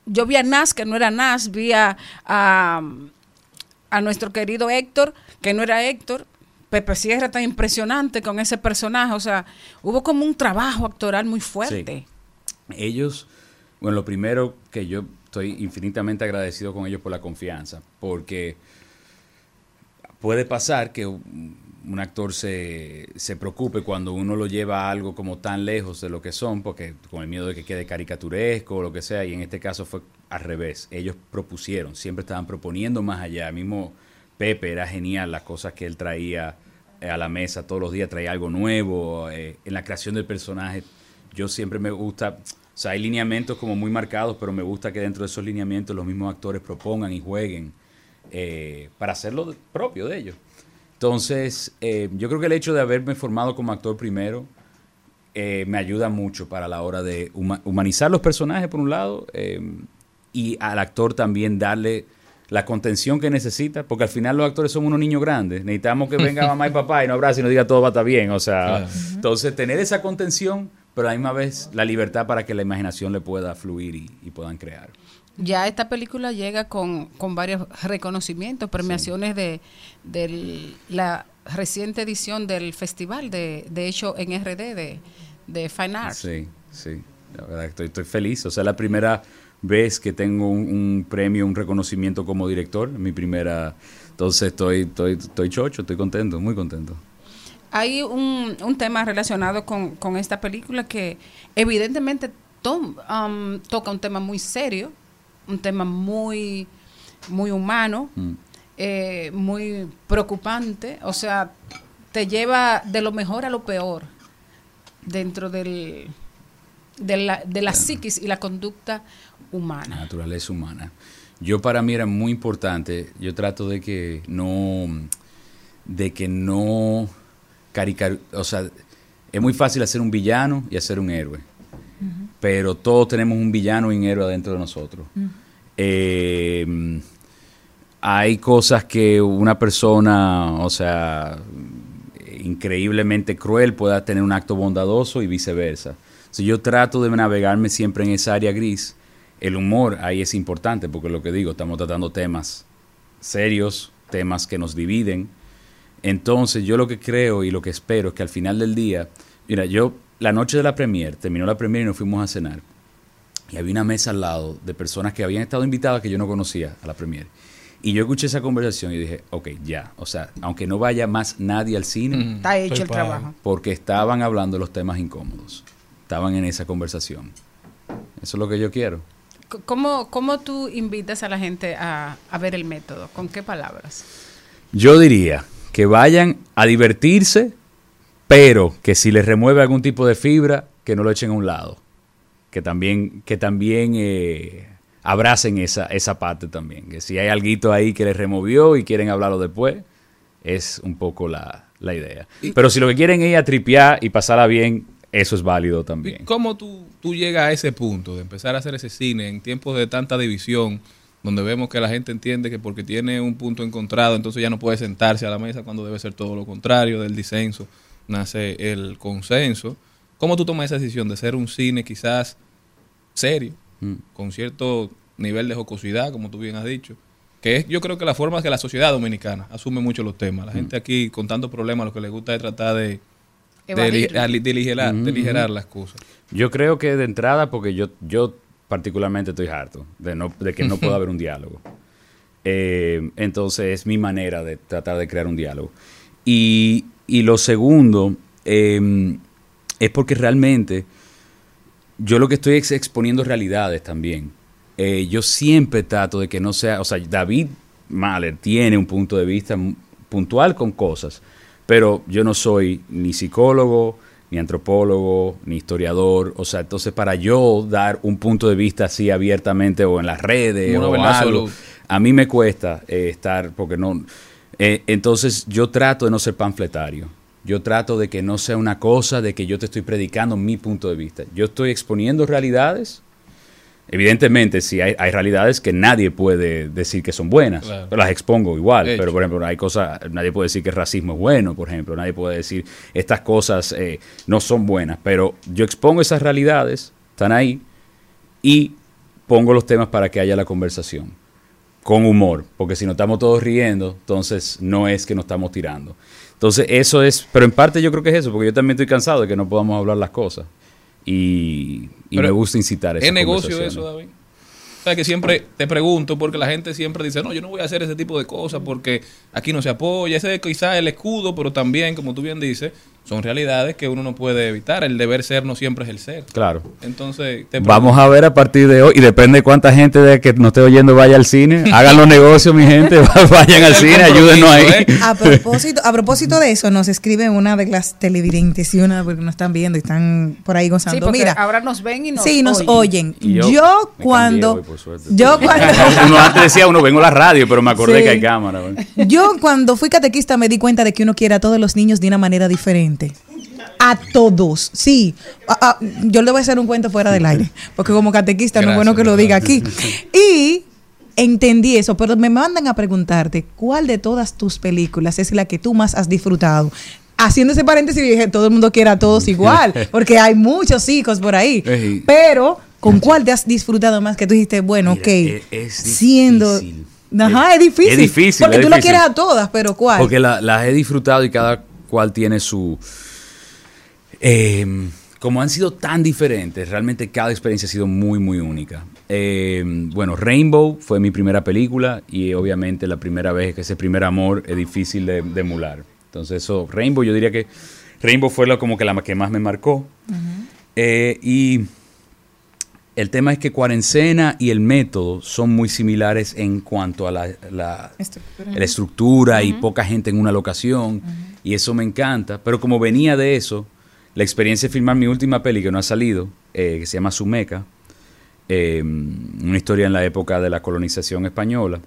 yo vi a Nas, que no era Nas, vi a, a, a nuestro querido Héctor, que no era Héctor, Pepe Sierra tan impresionante con ese personaje, o sea, hubo como un trabajo actoral muy fuerte. Ellos, bueno, lo primero que yo estoy infinitamente agradecido con ellos por la confianza, porque puede pasar que un actor se, se preocupe cuando uno lo lleva a algo como tan lejos de lo que son, porque con el miedo de que quede caricaturesco o lo que sea, y en este caso fue al revés. Ellos propusieron, siempre estaban proponiendo más allá. Mismo Pepe era genial, las cosas que él traía eh, a la mesa todos los días, traía algo nuevo. eh, en la creación del personaje, yo siempre me gusta, sea, hay lineamientos como muy marcados, pero me gusta que dentro de esos lineamientos los mismos actores propongan y jueguen eh, para hacerlo propio de ellos. Entonces, eh, yo creo que el hecho de haberme formado como actor primero eh, me ayuda mucho para la hora de huma- humanizar los personajes, por un lado, eh, y al actor también darle la contención que necesita, porque al final los actores somos unos niños grandes, necesitamos que venga mamá y papá y no abrace y nos diga todo va a estar bien, o sea, Claro. entonces tener esa contención, pero a la misma vez la libertad para que la imaginación le pueda fluir y, y puedan crear. Ya esta película llega con, con varios reconocimientos, premiaciones de, de la reciente edición del festival de, de hecho en RD de, de Fine Arts. Sí, sí. La verdad estoy, estoy feliz. O sea, la primera vez que tengo un, un premio, un reconocimiento como director. Mi primera. Entonces estoy, estoy, estoy chocho, estoy contento, muy contento. Hay un, un tema relacionado con, con esta película que evidentemente tom- um, toca un tema muy serio, un tema muy, muy humano, Mm. eh, muy preocupante, o sea, te lleva de lo mejor a lo peor dentro del, de, la, de la psiquis y la conducta humana. naturaleza humana. Yo para mí era muy importante, yo trato de que no, de que no caricar, o sea, es muy fácil hacer un villano y hacer un héroe, pero todos tenemos un villano y un héroe adentro de nosotros. Eh, hay cosas que una persona, o sea, increíblemente cruel pueda tener un acto bondadoso y viceversa. Si yo trato de navegarme siempre en esa área gris, el humor ahí es importante porque lo que digo, estamos tratando temas serios, temas que nos dividen. Entonces yo lo que creo y lo que espero es que al final del día, mira, yo la noche de la premier, terminó la premier y nos fuimos a cenar. Y había una mesa al lado de personas que habían estado invitadas que yo no conocía a la premier. Y yo escuché esa conversación y dije, ok, ya, o sea, aunque no vaya más nadie al cine, Está hecho el trabajo. porque estaban hablando de los temas incómodos. Estaban en esa conversación. Eso es lo que yo quiero. ¿Cómo, ¿Cómo tú invitas a la gente a, a ver el método? ¿Con qué palabras? Yo diría que vayan a divertirse, pero que si les remueve algún tipo de fibra, que no lo echen a un lado. Que también, que también eh, abracen esa, esa parte también. Que si hay algo ahí que les removió y quieren hablarlo después, es un poco la, la idea. Pero si lo que quieren es ir a tripear y pasarla bien, eso es válido también. ¿Cómo tú, tú llegas a ese punto de empezar a hacer ese cine en tiempos de tanta división, donde vemos que la gente entiende que porque tiene un punto encontrado, entonces ya no puede sentarse a la mesa cuando debe ser todo lo contrario, del disenso nace el consenso? ¿Cómo tú tomas esa decisión de ser un cine quizás serio, Mm. con cierto nivel de jocosidad, como tú bien has dicho? Que es, yo creo que la forma que la sociedad dominicana asume mucho los temas. La gente aquí con tantos problemas lo que le gusta es tratar de, de, aligerar las cosas. Yo creo que de entrada, porque yo, yo particularmente estoy harto de, no, de que no pueda *laughs* haber un diálogo. Eh, entonces es mi manera de tratar de crear un diálogo. Y, y lo segundo, eh, es porque realmente yo lo que estoy es exponiendo realidades también. Eh, yo siempre trato de que no sea, o sea, David Mahler tiene un punto de vista puntual con cosas, pero yo no soy ni psicólogo, ni antropólogo, ni historiador, o sea, entonces para yo dar un punto de vista así abiertamente o en las redes Una o algo, a mí me cuesta eh, estar, porque no... eh, entonces yo trato de no ser panfletario. Yo trato de que no sea una cosa de que yo te estoy predicando mi punto de vista. Yo estoy exponiendo realidades. Evidentemente, sí, hay, hay realidades que nadie puede decir que son buenas. Claro. Pero las expongo igual. Pero, por ejemplo, hay cosas, nadie puede decir que el racismo es bueno, por ejemplo. Nadie puede decir estas cosas eh, no son buenas. Pero yo expongo esas realidades, están ahí, y pongo los temas para que haya la conversación con humor, porque si no estamos todos riendo, entonces no es que nos estamos tirando. Entonces eso es, pero en parte yo creo que es eso, porque yo también estoy cansado de que no podamos hablar las cosas. Y, me gusta incitar ¿Es esas negocio eso, David? O sea, que siempre te pregunto, porque la gente siempre dice, no, yo no voy a hacer ese tipo de cosas porque aquí no se apoya. Ese es quizás el escudo, pero también, como tú bien dices, son realidades que uno no puede evitar. El deber ser no siempre es el ser. Claro. Entonces, te Vamos a ver a partir de hoy, y depende de cuánta gente de que nos esté oyendo vaya al cine. *laughs* Hagan los negocios, mi gente, *laughs* vayan al cine, ayúdenos ahí. ¿eh? *laughs* A propósito, a propósito de eso, nos escribe una de las televidentes y una porque nos están viendo y están por ahí Sí, gozando. porque Mira, ahora nos ven y nos sí, nos oyen. Yo, cuando, cambié hoy, por suerte. yo cuando, Uno antes decía, uno vengo a la radio, pero me acordé Sí. que hay cámara. yo cuando fui catequista me di cuenta de que uno quiere a todos los niños de una manera diferente. A todos, sí. Ah, ah, yo le voy a hacer un cuento fuera del aire, porque como catequista no es bueno que lo diga aquí. Y entendí eso, pero me mandan a preguntarte, ¿cuál de todas tus películas es la que tú más has disfrutado? Haciendo ese paréntesis, dije, todo el mundo quiere a todos igual, *laughs* porque hay muchos hijos por ahí. Pero, ¿con cuál te has disfrutado más que tú dijiste, bueno, ok, e- es siendo... difícil. Ajá, es difícil. Es difícil, Porque es tú la difícil. quieres a todas, pero ¿cuál? Porque la- las he disfrutado y cada cual tiene su... eh, como han sido tan diferentes, realmente cada experiencia ha sido muy, muy única. Eh, bueno, Rainbow fue mi primera película y obviamente la primera vez que ese primer amor es difícil de, de emular. Entonces eso, Rainbow, yo diría que Rainbow fue la, como que la que más me marcó. Eh, y el tema es que Cuarencena y el método son muy similares en cuanto a la, la- Estructura. la estructura y poca gente en una locación. Y eso me encanta. Pero como venía de eso, la experiencia de filmar mi última peli que no ha salido, eh, que se llama Sumeca, eh, una historia en la época de la colonización española.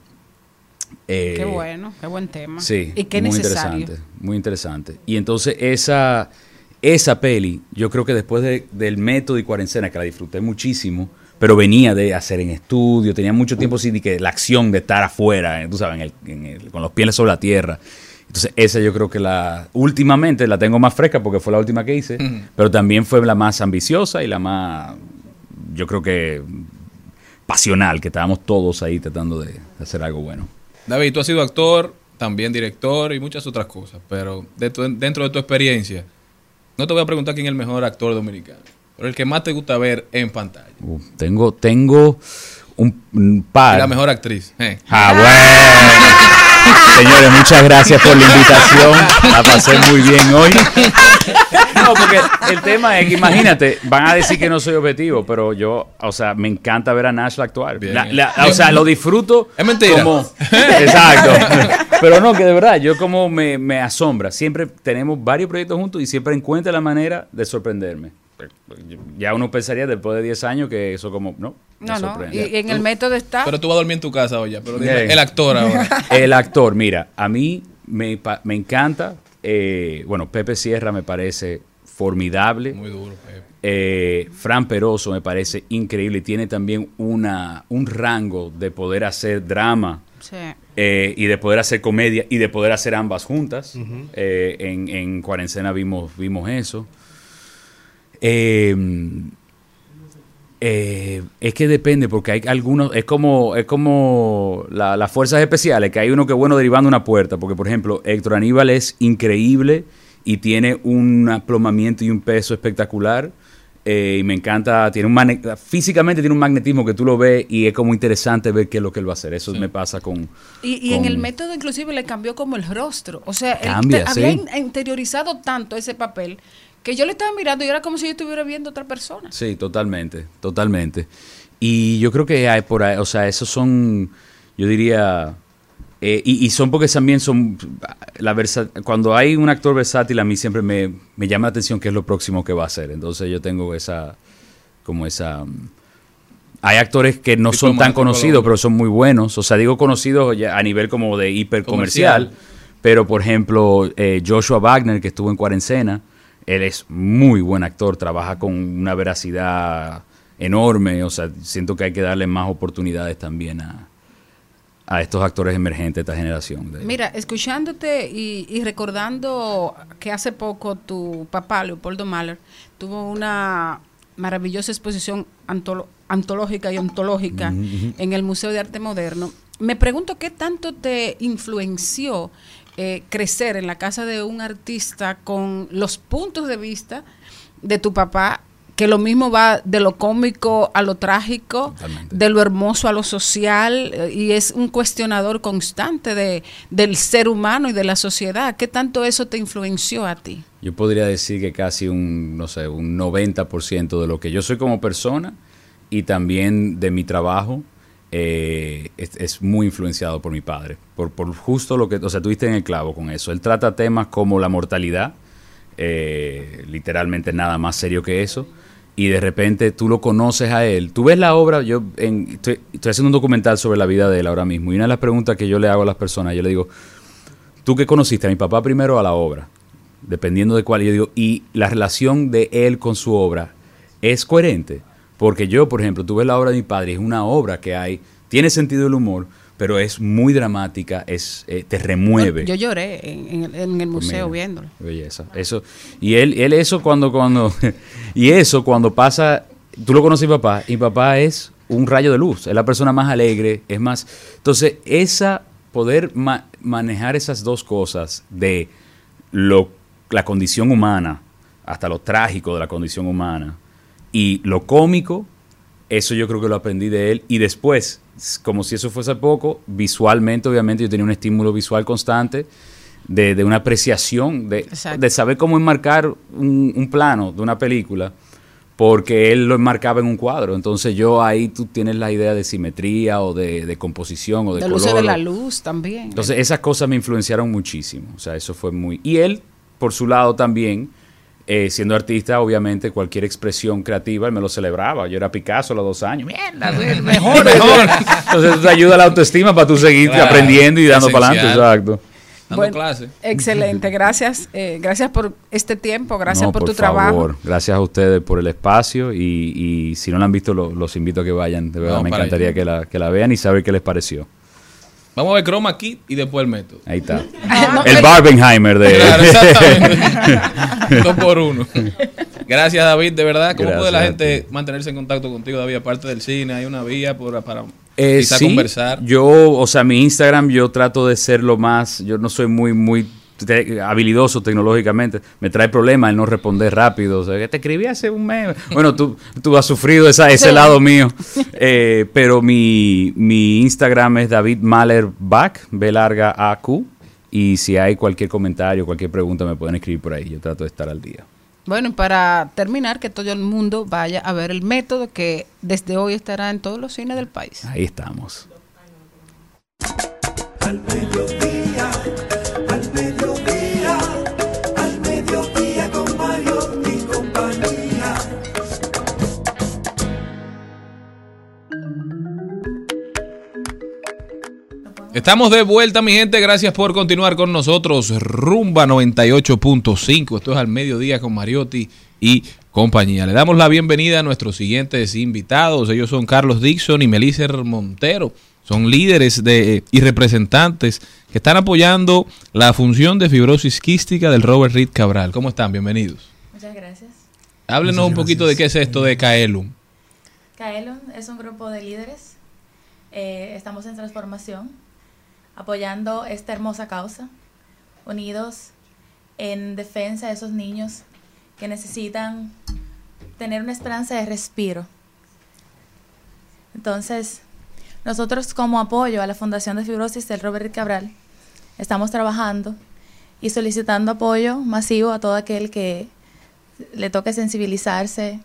eh, Qué bueno, qué buen tema. Sí, y qué muy necesario. interesante, muy interesante. Y entonces esa, esa peli, yo creo que después de- del método y cuarentena, que la disfruté muchísimo, pero venía de hacer en estudio, tenía mucho tiempo de que la acción de estar afuera, eh, tú sabes, en el- en el- con los pies sobre la tierra. Entonces esa yo creo que la, últimamente la tengo más fresca porque fue la última que hice, pero también fue la más ambiciosa y la más, yo creo que pasional, que estábamos todos ahí tratando de hacer algo bueno. David, tú has sido actor, también director y muchas otras cosas, pero de tu- dentro de tu experiencia, no te voy a preguntar quién es el mejor actor dominicano, pero el que más te gusta ver en pantalla. Uh, tengo, tengo un, un Y par. la mejor actriz. eh. Ah, bueno. *laughs* Señores, muchas gracias por la invitación. La pasé muy bien hoy. No, porque el tema es que imagínate, van a decir que no soy objetivo, pero yo, o sea, me encanta ver a Nash actuar. Bien. La- la- o sea, lo disfruto. Es mentira. Como, exacto. Pero no, que de verdad, yo como me, me asombra. Siempre tenemos varios proyectos juntos y siempre encuentra la manera de sorprenderme. Ya uno pensaría después de 10 años que eso como, no, me No, no. sorprende. Y, en el método está. Pero tú vas a dormir en tu casa hoy ya, pero dime, el actor ahora. *laughs* El actor, mira, a mí me, me encanta. eh, bueno, Pepe Sierra me parece formidable. Muy duro, Pepe. Eh, Fran Peroso me parece increíble y tiene también una, un rango de poder hacer drama Sí. eh, y de poder hacer comedia y de poder hacer ambas juntas. Eh, en, en Cuarencena vimos, vimos eso. Eh, eh, es que depende, porque hay algunos, es como, es como la- las fuerzas especiales, que hay uno que es bueno derivando una puerta, porque por ejemplo, Héctor Aníbal es increíble y tiene un aplomamiento y un peso espectacular. eh, y me encanta, tiene un físicamente tiene un magnetismo que tú lo ves y es como interesante ver qué es lo que él va a hacer. Eso me pasa con... Y, y en el método inclusive le cambió como el rostro. O sea, él Cambia, había sí. in- interiorizado tanto ese papel que yo le estaba mirando y era como si yo estuviera viendo a otra persona. Sí, totalmente, totalmente. Y yo creo que hay por ahí, o sea, esos son, yo diría, eh, y, y son porque también son, la versa- cuando hay un actor versátil a mí siempre me, me llama la atención qué es lo próximo que va a hacer. Entonces yo tengo esa, como esa... mm, Hay actores que no son tan conocidos, pero son muy buenos. O sea, digo conocidos ya a nivel como de hipercomercial. Comercial. Pero, por ejemplo, eh, Joshua Wagner, que estuvo en Cuarencena, él es muy buen actor, trabaja con una veracidad enorme. O sea, siento que hay que darle más oportunidades también a, a estos actores emergentes de esta generación. de- Mira, escuchándote y, y recordando que hace poco tu papá, Leopoldo Mahler, tuvo una maravillosa exposición antolo- antológica y ontológica en el Museo de Arte Moderno, me pregunto qué tanto te influenció eh, crecer en la casa de un artista con los puntos de vista de tu papá, que lo mismo va de lo cómico a lo trágico, de lo hermoso a lo social, eh, y es un cuestionador constante de, del ser humano y de la sociedad. ¿Qué tanto eso te influenció a ti? Yo podría decir que casi un, no sé, un 90% de lo que yo soy como persona y también de mi trabajo eh, es, es muy influenciado por mi padre. Por, por justo lo que, o sea, tuviste en el clavo con eso. Él trata temas como la mortalidad, eh, literalmente nada más serio que eso. Y de repente tú lo conoces a él. Tú ves la obra, yo en- estoy, estoy haciendo un documental sobre la vida de él ahora mismo. Y una de las preguntas que yo le hago a las personas, yo le digo, ¿tú qué conociste? ¿A mi papá primero a la obra? Dependiendo de cuál. Yo digo, y la relación de él con su obra es coherente. Porque yo, por ejemplo, tú ves la obra de mi padre, es una obra que hay, tiene sentido del humor, pero es muy dramática, es eh, te remueve. Yo lloré en, en el- en el museo mira, viéndolo. Belleza. Eso. Y él, él eso cuando, cuando, *laughs* y eso cuando pasa, tú lo conoces papá, y mi papá es un rayo de luz, es la persona más alegre, es más. Entonces, esa, poder ma- manejar esas dos cosas de lo, la condición humana, hasta lo trágico de la condición humana, y lo cómico, eso yo creo que lo aprendí de él. Y después, como si eso fuese poco, visualmente, obviamente, yo tenía un estímulo visual constante de, de una apreciación, de, de saber cómo enmarcar un, un plano de una película, porque él lo enmarcaba en un cuadro. Entonces yo ahí tú tienes la idea de simetría o de, de composición o de color. uso de la luz también. entonces esas cosas me influenciaron muchísimo. O sea, eso fue muy... Y él, por su lado también, eh, siendo artista, obviamente cualquier expresión creativa, él me lo celebraba. Yo era Picasso a los dos años. Mierda, *laughs* mejor, mejor. Entonces te ayuda la autoestima para tú seguir Claro, aprendiendo y dando para adelante. Exacto. Dando Bueno, clase. Excelente, gracias. eh, gracias por este tiempo, gracias No, por, tu favor. trabajo. Gracias a ustedes por el espacio y, y si no la han visto, lo- los invito a que vayan. De verdad, me encantaría que la, que la vean y saber qué les pareció. Vamos a ver Chroma Key y después el método. Ahí está. No, el el- Barbenheimer de... Claro, exactamente. *laughs* Dos por uno. Gracias, David. De verdad, ¿cómo puede la gente mantenerse en contacto contigo, David? Aparte del cine, hay una vía por- para Eh, quizá sí, conversar. Yo, o sea, mi Instagram yo trato de ser lo más, yo no soy muy, muy te- habilidoso tecnológicamente. Me trae problemas el no responder rápido. O sea, que te escribí hace un mes. Bueno, tú, tú has sufrido esa, ese Sí. lado mío. *laughs* Eh, pero mi, mi Instagram es David Mahler Back, B larga A Q. Y si hay cualquier comentario, cualquier pregunta, me pueden escribir por ahí. Yo trato de estar al día. Bueno, y para terminar, que todo el mundo vaya a ver el método que desde hoy estará en todos los cines del país. Ahí estamos. Al Estamos de vuelta, mi gente. Gracias por continuar con nosotros. Rumba 98.5. Esto es al mediodía con Mariotti y compañía. Le damos la bienvenida a nuestros siguientes invitados. Ellos son Carlos Dixon y Melícer Montero. Son líderes de, y representantes que están apoyando la función de fibrosis quística del Robert Reed Cabral. ¿Cómo están? Bienvenidos. Muchas gracias. Háblenos Muchas un poquito de qué es esto de Kaelum. Kaelon es un grupo de líderes. Eh, estamos en transformación, apoyando esta hermosa causa, unidos en defensa de esos niños que necesitan tener una esperanza de respiro. Entonces, nosotros como apoyo a la Fundación de Fibrosis del Robert Cabral, estamos trabajando y solicitando apoyo masivo a todo aquel que le toca sensibilizarse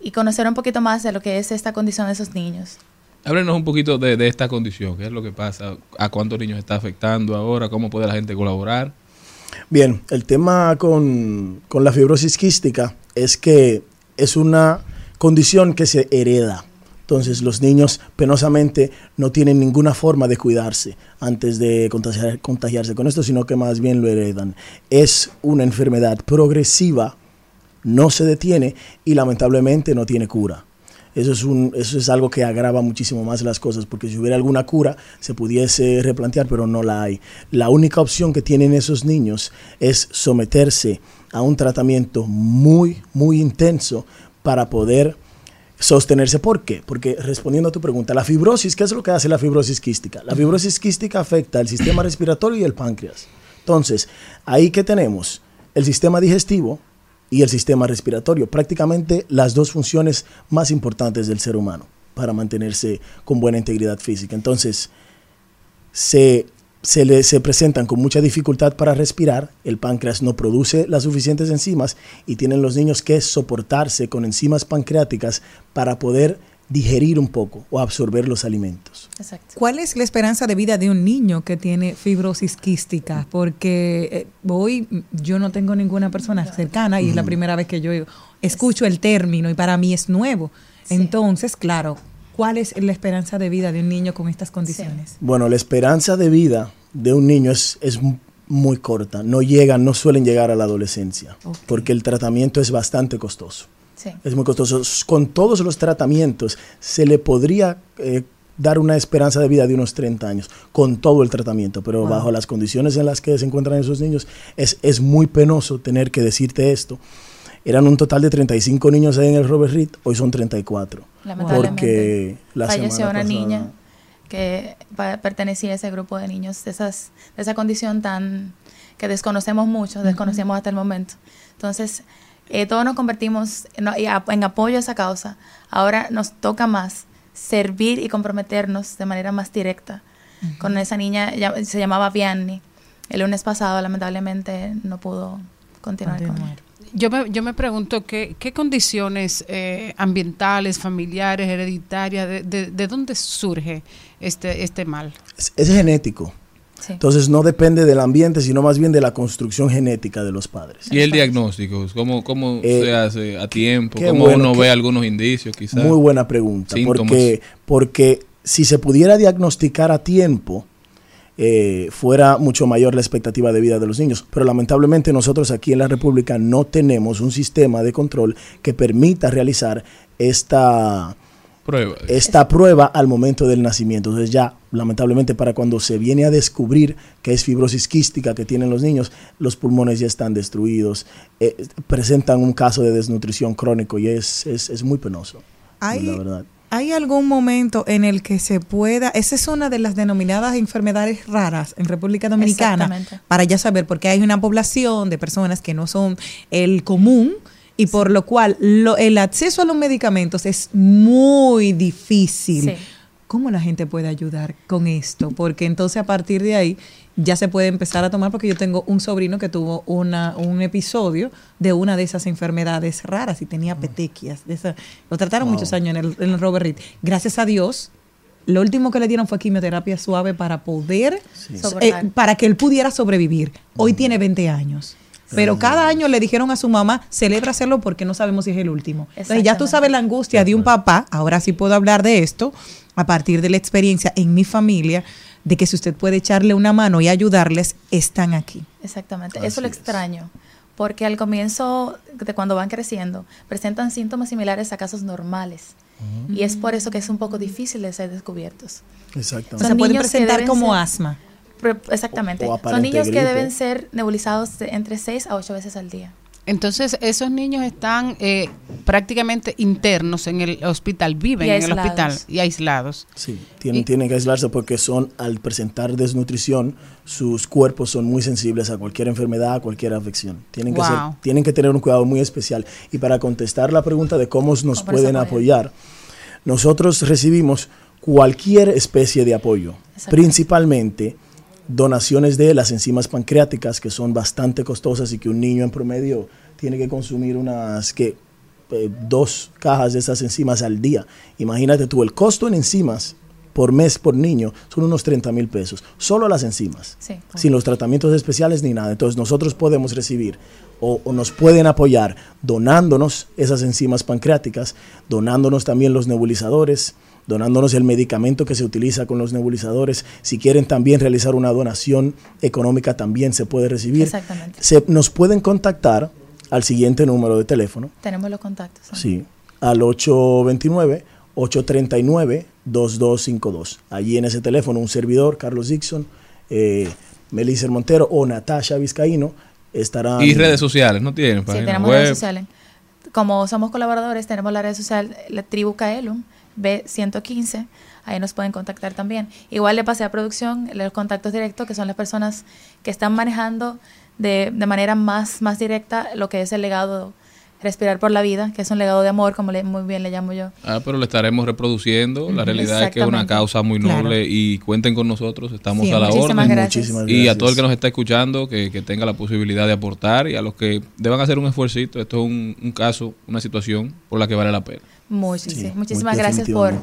y conocer un poquito más de lo que es esta condición de esos niños. Háblenos un poquito de, de esta condición, qué es lo que pasa, a cuántos niños está afectando ahora, cómo puede la gente colaborar. Bien, el tema con, con la fibrosis quística es que es una condición que se hereda. Entonces los niños penosamente no tienen ninguna forma de cuidarse antes de contagiar- contagiarse con esto, sino que más bien lo heredan. Es una enfermedad progresiva, no se detiene y lamentablemente no tiene cura. Eso es, un, eso es algo que agrava muchísimo más las cosas, porque si hubiera alguna cura se pudiese replantear, pero no la hay. La única opción que tienen esos niños es someterse a un tratamiento muy, muy intenso para poder sostenerse. ¿Por qué? Porque respondiendo a tu pregunta, la fibrosis, ¿qué es lo que hace la fibrosis quística? La fibrosis quística afecta el sistema respiratorio y el páncreas. Entonces, ahí que tenemos el sistema digestivo y el sistema respiratorio, prácticamente las dos funciones más importantes del ser humano para mantenerse con buena integridad física. Entonces, se, se, le, se presentan con mucha dificultad para respirar, el páncreas no produce las suficientes enzimas y tienen los niños que soportarse con enzimas pancreáticas para poder digerir un poco o absorber los alimentos. ¿Cuál es la esperanza de vida de un niño que tiene fibrosis quística? Porque eh, hoy yo no tengo ninguna persona cercana y es la primera vez que yo escucho el término y para mí es nuevo. Entonces, claro, ¿cuál es la esperanza de vida de un niño con estas condiciones? Bueno, la esperanza de vida de un niño es, es muy corta. No llegan, no suelen llegar a la adolescencia, porque el tratamiento es bastante costoso. Sí. Es muy costoso. Con todos los tratamientos se le podría eh, dar una esperanza de vida de unos 30 años, con todo el tratamiento, pero Wow. bajo las condiciones en las que se encuentran esos niños, es, es muy penoso tener que decirte esto. Eran un total de 35 niños ahí en el Robert Reed, hoy son 34. Lamentablemente, Porque la falleció una pasada- niña que pertenecía a ese grupo de niños de, esas, de esa condición tan que desconocemos mucho, desconocemos hasta el momento. Entonces, eh, todos nos convertimos en, apoyo a esa causa. Ahora nos toca más servir y comprometernos de manera más directa con esa niña, ya- se llamaba Vianney. El lunes pasado, lamentablemente, no pudo continuar con ella. Yo me, yo me pregunto qué, qué condiciones eh, ambientales, familiares, hereditarias, de, de, de dónde surge este, este mal. es, es genético. Entonces no depende del ambiente, sino más bien de la construcción genética de los padres. ¿Y el diagnóstico? ¿Cómo, cómo Eh, se hace a tiempo? ¿Cómo bueno, uno qué- ve algunos indicios quizás? Muy buena pregunta, Síntomas. porque, porque si se pudiera diagnosticar a tiempo, eh, fuera mucho mayor la expectativa de vida de los niños. Pero lamentablemente nosotros aquí en la República no tenemos un sistema de control que permita realizar esta Prueba. esta prueba al momento del nacimiento. Entonces ya, lamentablemente, para cuando se viene a descubrir que es fibrosis quística que tienen los niños, los pulmones ya están destruidos, eh, presentan un caso de desnutrición crónico y es, es, es muy penoso. Hay- la verdad. ¿Hay algún momento en el que se pueda, esa es una de las denominadas enfermedades raras en República Dominicana, Exactamente. para ya saber, porque hay una población de personas que no son el común y por lo cual lo- el acceso a los medicamentos es muy difícil. Sí. ¿Cómo la gente puede ayudar con esto? Porque entonces a partir de ahí ya se puede empezar a tomar, porque yo tengo un sobrino que tuvo una, un episodio de una de esas enfermedades raras y tenía petequias. De esa, lo trataron Wow. muchos años en el, en el Robert Reed. Gracias a Dios, lo último que le dieron fue quimioterapia suave para poder, eh, para que él pudiera sobrevivir. Hoy tiene 20 años. Pero cada año le dijeron a su mamá, celebra hacerlo porque no sabemos si es el último. Entonces ya tú sabes la angustia de un papá, ahora sí puedo hablar de esto, a partir de la experiencia en mi familia, de que si usted puede echarle una mano y ayudarles, están aquí. Exactamente, eso lo extraño, porque al comienzo de cuando van creciendo presentan síntomas similares a casos normales y es por eso que es un poco difícil de ser descubiertos. Exactamente. O sea, pueden presentar como ser- asma. Exactamente, O- o son niños que deben ser nebulizados de entre 6 a 8 veces al día. Entonces, esos niños están eh, prácticamente internos en el hospital, viven en el hospital y aislados. Sí, tienen, tienen que aislarse porque son, al presentar desnutrición, sus cuerpos son muy sensibles a cualquier enfermedad, a cualquier afección. Tienen, que, ser- tienen que tener un cuidado muy especial. Y para contestar la pregunta de cómo nos ¿Cómo nos pueden apoyar, nosotros recibimos cualquier especie de apoyo, principalmente donaciones de las enzimas pancreáticas, que son bastante costosas y que un niño en promedio tiene que consumir unas que eh, dos cajas de esas enzimas al día. Imagínate tú, el costo en enzimas por mes por niño son unos 30 mil pesos. Solo las enzimas. Sí. Sin los tratamientos especiales ni nada. Entonces nosotros podemos recibir o, o nos pueden apoyar donándonos esas enzimas pancreáticas, donándonos también los nebulizadores, donándonos el medicamento que se utiliza con los nebulizadores. Si quieren también realizar una donación económica también se puede recibir. Exactamente. Se, nos pueden contactar al siguiente número de teléfono. Tenemos los contactos. ¿no? Sí, al 829-839-2252. Allí en ese teléfono un servidor, Carlos Dixon, eh, Melissa Montero o Natasha Vizcaíno estarán... Y redes sociales, ¿no tienen? Sí, tenemos web. redes sociales. Como somos colaboradores, tenemos la red social, la tribu Kaelum, B115. Ahí nos pueden contactar también. Igual le pasé a producción los contactos directos, que son las personas que están manejando de, de manera más, más directa lo que es el legado Respirar por la Vida, que es un legado de amor, como le- muy bien le llamo yo. Ah, pero lo estaremos reproduciendo. La realidad es que es una causa muy noble Claro. y cuenten con nosotros. Estamos Sí, a la muchísimas orden. gracias. Muchísimas Y a gracias. todo el que nos está escuchando, que, que tenga la posibilidad de aportar y a los que deban hacer un esfuercito. Esto es un, un caso, una situación por la que vale la pena. Sí, Muchísimas gracias por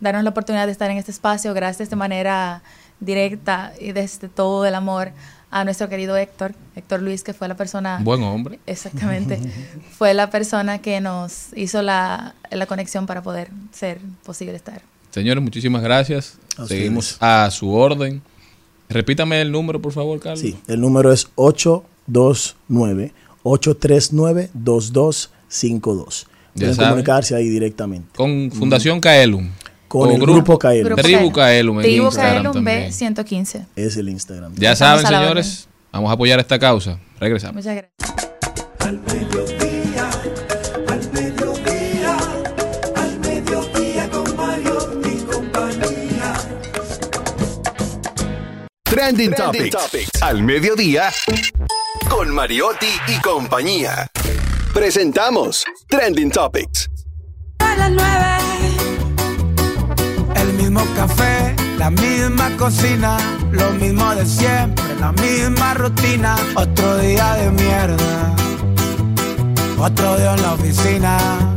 darnos la oportunidad de estar en este espacio. Gracias de manera directa y desde todo el amor a nuestro querido Héctor, Héctor Luis, que fue la persona... Buen hombre. Exactamente. *laughs* fue la persona que nos hizo la, la conexión para poder ser posible estar. Señores, muchísimas gracias. A Seguimos a su orden. Repítame el número, por favor, Carlos. Sí, el número es 829-839-2252. Saben. comunicarse ahí directamente. Con Fundación Kaelum. Con O el grupo Kaelum. Tribu Kaelum en Tribu Instagram Kaelum también. B115. Es el Instagram. Ya Estamos saben, señores, vamos a apoyar esta causa. Regresamos. Muchas gracias. Al mediodía, al mediodía, al mediodía con Mario y compañía. Trending, Topics. Al mediodía. Con Mariotti y compañía. Presentamos Trending Topics. A las nueve. El mismo café, la misma cocina, lo mismo de siempre, la misma rutina. Otro día de mierda, otro día en la oficina.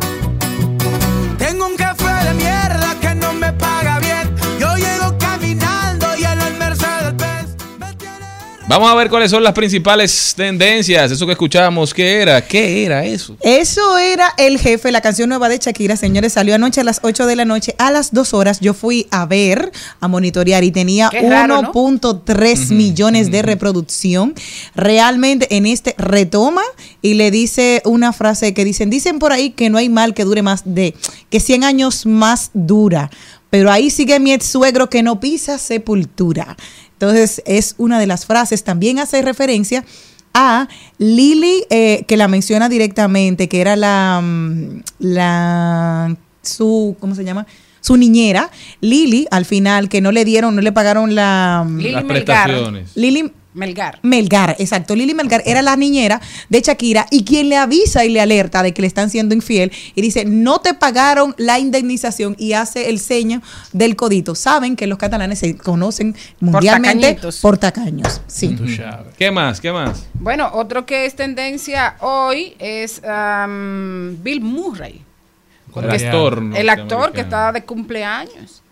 Vamos a ver cuáles son las principales tendencias. Eso que escuchábamos, ¿qué era? ¿Qué era eso? Eso era El Jefe, la canción nueva de Shakira, señores, salió anoche a las 8 de la noche. A las 2 horas yo fui a ver, a monitorear y tenía Qué raro, ¿no? 1.3 millones de reproducción. Realmente en este retoma y le dice una frase que dicen, dicen por ahí que no hay mal que dure más de, que 100 años más dura. Pero ahí sigue mi ex suegro que no pisa sepultura. Entonces es una de las frases. También hace referencia a Lili, eh, que la menciona directamente, que era la, mm, la, su, ¿cómo se llama? Su niñera, Lili, al final, que no le dieron, no le pagaron la... mm, Lili Las prestaciones. Lili Melgar. Melgar, exacto. Lili Melgar era la niñera de Shakira y quien le avisa y le alerta de que le están siendo infiel y dice, no te pagaron la indemnización y hace el seño del codito. Saben que los catalanes se conocen mundialmente tacañitos. por tacaños. Sí. ¿Qué más? ¿Qué más? Bueno, otro que es tendencia hoy es am, Bill Murray. El actor. El actor que está de cumpleaños.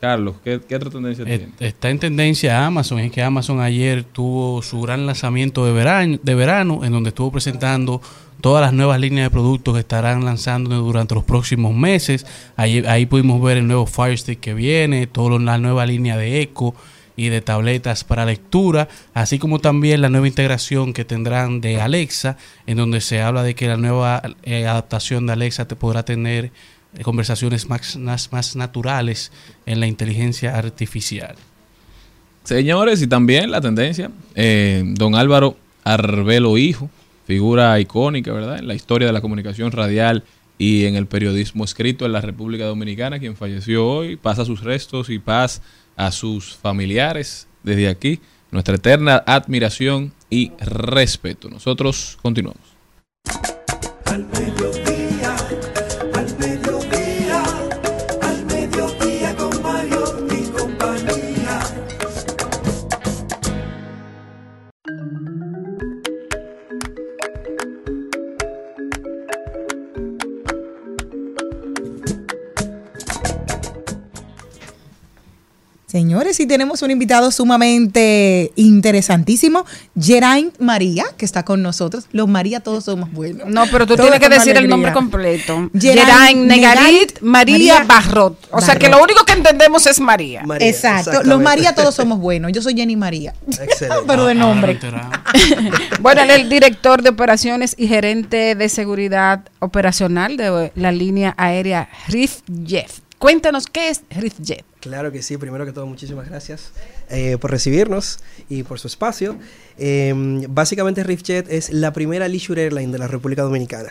Carlos, ¿qué, qué otra tendencia Eh, tiene? Está en tendencia Amazon, es que Amazon ayer tuvo su gran lanzamiento de verano, de verano, en donde estuvo presentando todas las nuevas líneas de productos que estarán lanzando durante los próximos meses. Ahí, ahí pudimos ver el nuevo Fire Stick que viene, toda la nueva línea de Echo y de tabletas para lectura, así como también la nueva integración que tendrán de Alexa, en donde se habla de que la nueva eh, adaptación de Alexa te podrá tener conversaciones más, más, más naturales en la inteligencia artificial. Señores, y también la tendencia, eh, don Álvaro Arbelo Hijo, figura icónica, ¿verdad? En la historia de la comunicación radial y en el periodismo escrito en la República Dominicana, quien falleció hoy, pasa sus restos y paz a sus familiares desde aquí. Nuestra eterna admiración y respeto. Nosotros continuamos. Al Señores, y tenemos un invitado sumamente interesantísimo, Geraint María, que está con nosotros. Los María todos somos buenos. No, pero tú Todos tienes que decir el nombre completo. Geraint Negarit María María Barrot. O sea que lo único que entendemos es María. Exacto. Los María todos somos buenos. Yo soy Jenny María. *laughs* Pero de nombre. *laughs* Bueno, él es el director de operaciones y gerente de seguridad operacional de la línea aérea RIFJET. Cuéntanos qué es RIFJET. Claro que sí, primero que todo muchísimas gracias eh, por recibirnos y por su espacio. Eh, básicamente RIFJET es la primera leisure airline de la República Dominicana.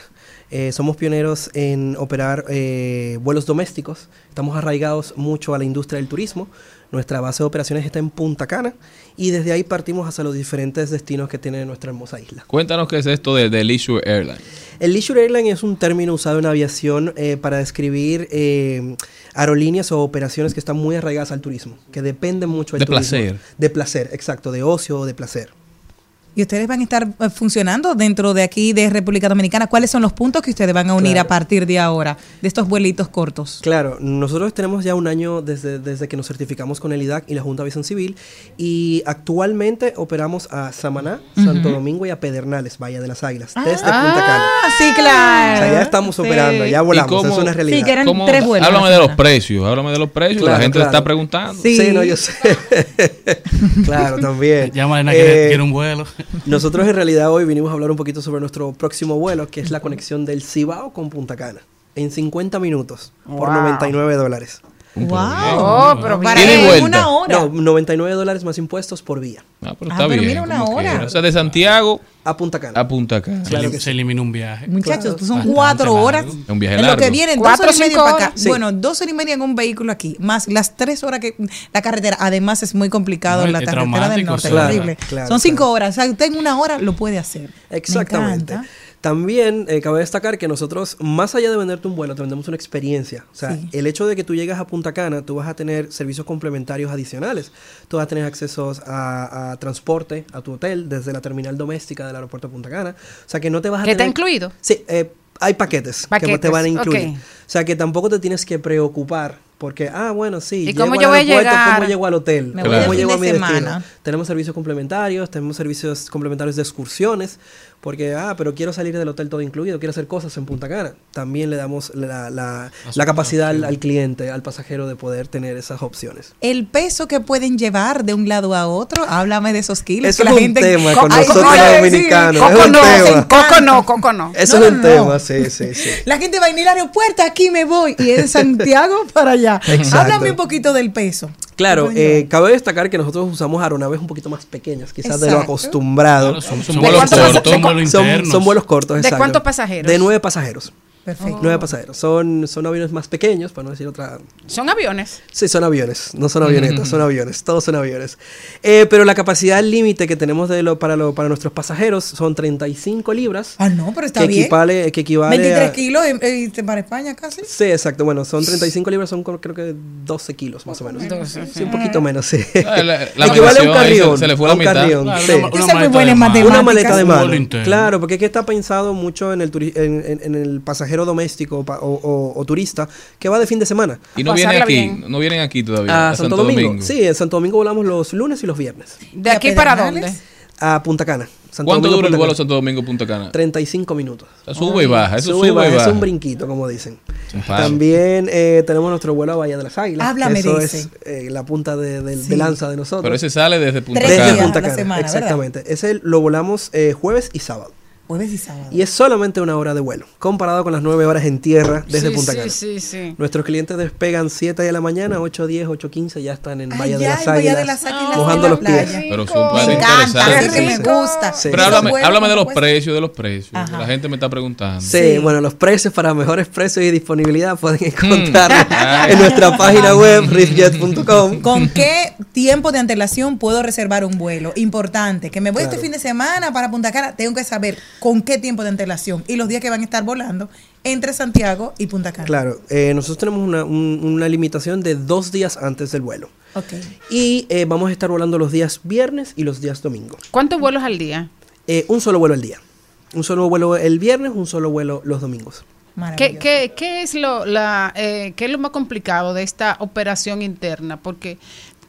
Eh, somos pioneros en operar eh, vuelos domésticos, estamos arraigados mucho a la industria del turismo. Nuestra base de operaciones está en Punta Cana y desde ahí partimos hacia los diferentes destinos que tiene nuestra hermosa isla. Cuéntanos qué es esto de, de Leisure Airline. El leisure airline es un término usado en aviación eh, para describir eh, aerolíneas o operaciones que están muy arraigadas al turismo, que dependen mucho del De turismo. placer. De placer, exacto, de ocio o de placer. Y ustedes van a estar eh, funcionando dentro de aquí de República Dominicana. ¿Cuáles son los puntos que ustedes van a unir Claro. a partir de ahora, de estos vuelitos cortos? Claro, nosotros tenemos ya un año desde, desde que nos certificamos con el IDAC y la Junta de Aviación Civil y actualmente operamos a Samaná, Santo. Domingo y a Pedernales, Valle de las Águilas, desde Punta Cana. Ah, sí, claro. O sea, ya estamos operando, ya volamos, es una realidad. Sí, que eran ¿Cómo- tres vuelos. Háblame de los precios, háblame de los precios, la gente claro. está preguntando. Sí, no, yo sé. *laughs* claro, también. *laughs* Llámale a que Eh, quiere un vuelo. Nosotros en realidad hoy vinimos a hablar un poquito sobre nuestro próximo vuelo, que es la conexión del Cibao con Punta Cana, en 50 minutos, por Wow. 99 dólares. Wow. Oh, pero Para una hora. No, 99 dólares más impuestos por vía. Ah, pero Ah, está pero bien. mira, una hora. quiera. O sea, de Santiago a Punta Cana. A Punta Cana. Se, elim- se elimina un viaje. Muchachos, son Bastante cuatro largo. horas. Un viaje en lo largo. que vienen, dos Cuatro, horas y media para acá. Sí. Bueno, dos horas y media en un vehículo aquí, más las tres horas que la carretera. Además, es muy complicado No, en la carretera del norte. claro, terrible. claro, son cinco claro. horas. O sea, usted en una hora lo puede hacer. Me Exactamente. También eh, cabe destacar que nosotros, más allá de venderte un vuelo, te vendemos una experiencia. O sea, Sí. el hecho de que tú llegas a Punta Cana, tú vas a tener servicios complementarios adicionales. Tú vas a tener accesos a, a transporte, a tu hotel, desde la terminal doméstica del aeropuerto de Punta Cana. O sea, que no te vas a ¿Qué está tener- incluido? Sí, eh, hay paquetes, que Paquetes, te van a incluir. ok. O sea, que tampoco te tienes que preocupar. Porque, ah, bueno, sí. ¿Y llego cómo al yo voy a llegar? ¿Cómo llego al hotel? Me voy ¿Cómo de llego a mi destino? semana. Tenemos servicios complementarios, tenemos servicios complementarios de excursiones, porque, ah, pero quiero salir del hotel todo incluido, quiero hacer cosas en Punta Cana. También le damos la, la- la capacidad al, al cliente, al pasajero de poder tener esas opciones. El peso que pueden llevar de un lado a otro, háblame de esos kilos. Eso que es la un gente, tema con Ay, nosotros los dominicanos. Coco es un no, tema. Coco no, Coco no. Eso No, es un no, tema, sí, sí, sí. *laughs* La gente va a ir al aeropuerto, aquí me voy. Y es *laughs* de Santiago para allá. Exacto. Háblame un poquito del peso. Claro, eh, cabe destacar que nosotros usamos aeronaves un poquito más pequeñas, quizás de lo acostumbrado. Claro, son, son ¿De vuelos cuántos cortos, son vuelos Son, vuelos cortos, ¿De exacto. cuántos pasajeros? De nueve pasajeros. Perfecto. Nueve pasajeros. Son, son aviones más pequeños, para no decir otra. Son aviones. Sí, son aviones. No son avionetas, son aviones. Todos son aviones. Eh, pero la capacidad límite que tenemos de lo, para, lo, para nuestros pasajeros son 35 libras. Ah, no, pero está que bien. Equivale, que equivale 23 a. kilos eh, eh, para España casi. Sí, exacto. Bueno, son 35 libras, son creo que 12 kilos más o menos. Sí, un poquito menos, sí. Ah, la- la *laughs* equivale a un se- carrión. se le fue a la un mitad. carrión, Claro, sí. una- una maleta buena de en mano. Una maleta de mano. Claro, porque es que está pensado mucho en el, en- en el pasajero doméstico pa- o, o- o turista que va de fin de semana. Y no vienen aquí, bien. no vienen aquí todavía. A Santo, Domingo. Sí, en Santo Domingo volamos los lunes y los viernes. ¿De ¿Y a aquí para dónde? A Punta Cana. Santo ¿Cuánto Domingo, dura el Punta vuelo Cana. Santo Domingo Punta Cana? 35 minutos. O sea, sube y baja, eso Sube y baja, Es un brinquito, como dicen. También eh, tenemos nuestro vuelo a Bahía de las Águilas. Háblame eso de es eh, la punta de, de- de Sí. lanza de nosotros. Pero ese sale desde Punta Tres Desde días Cana. Punta a la Cana. semana, ¿verdad? exactamente. Ese lo volamos eh, jueves y sábado. Jueves y sábado. Y es solamente una hora de vuelo, comparado con las nueve horas en tierra desde sí, Punta sí, Cana. sí, sí. Nuestros clientes despegan 7 de la mañana, 8, 10, 8, 15, ya están en Bahía de las Águilas. mojando los pies. Pero son planes Me encanta, interesantes. eso que me gusta. Sí. Pero háblame, de los precios, de los precios. Ajá. La gente me está preguntando. Sí, Sí. bueno, los precios para mejores precios y disponibilidad pueden Mm. encontrarlos *laughs* Ay. en nuestra página web riffjet.com. ¿Con qué tiempo de antelación puedo reservar un vuelo? Importante, que me voy este fin de semana para Punta Cana, tengo que saber con qué tiempo de antelación y los días que van a estar volando entre Santiago y Punta Cana. Claro, eh, nosotros tenemos una, un- una limitación de dos días antes del vuelo. Ok. Y eh, vamos a estar volando los días viernes y los días domingos. ¿Cuántos vuelos al día? Eh, un solo vuelo al día. Un solo vuelo el viernes, un solo vuelo los domingos. ¿Qué, Maravilloso. qué, qué es lo, la, eh, qué es lo más complicado de esta operación interna? Porque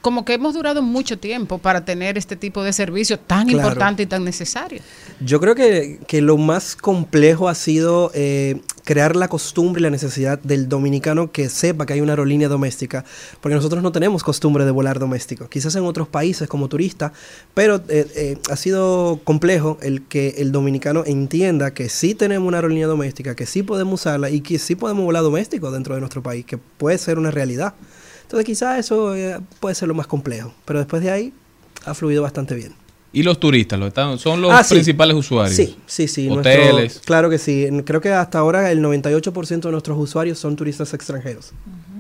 como que hemos durado mucho tiempo para tener este tipo de servicio tan Claro. importante y tan necesario. Yo creo que, que lo más complejo ha sido eh, crear la costumbre y la necesidad del dominicano que sepa que hay una aerolínea doméstica, porque nosotros no tenemos costumbre de volar doméstico, quizás en otros países como turista, pero eh, eh, ha sido complejo el que el dominicano entienda que sí tenemos una aerolínea doméstica, que sí podemos usarla y que sí podemos volar doméstico dentro de nuestro país, que puede ser una realidad. Entonces quizás eso eh, puede ser lo más complejo, pero después de ahí ha fluido bastante bien. Y los turistas, los están- son los Ah, sí. principales usuarios. Sí, sí, sí. Hoteles. nuestro- claro que sí. Creo que hasta ahora el 98% de nuestros usuarios son turistas extranjeros.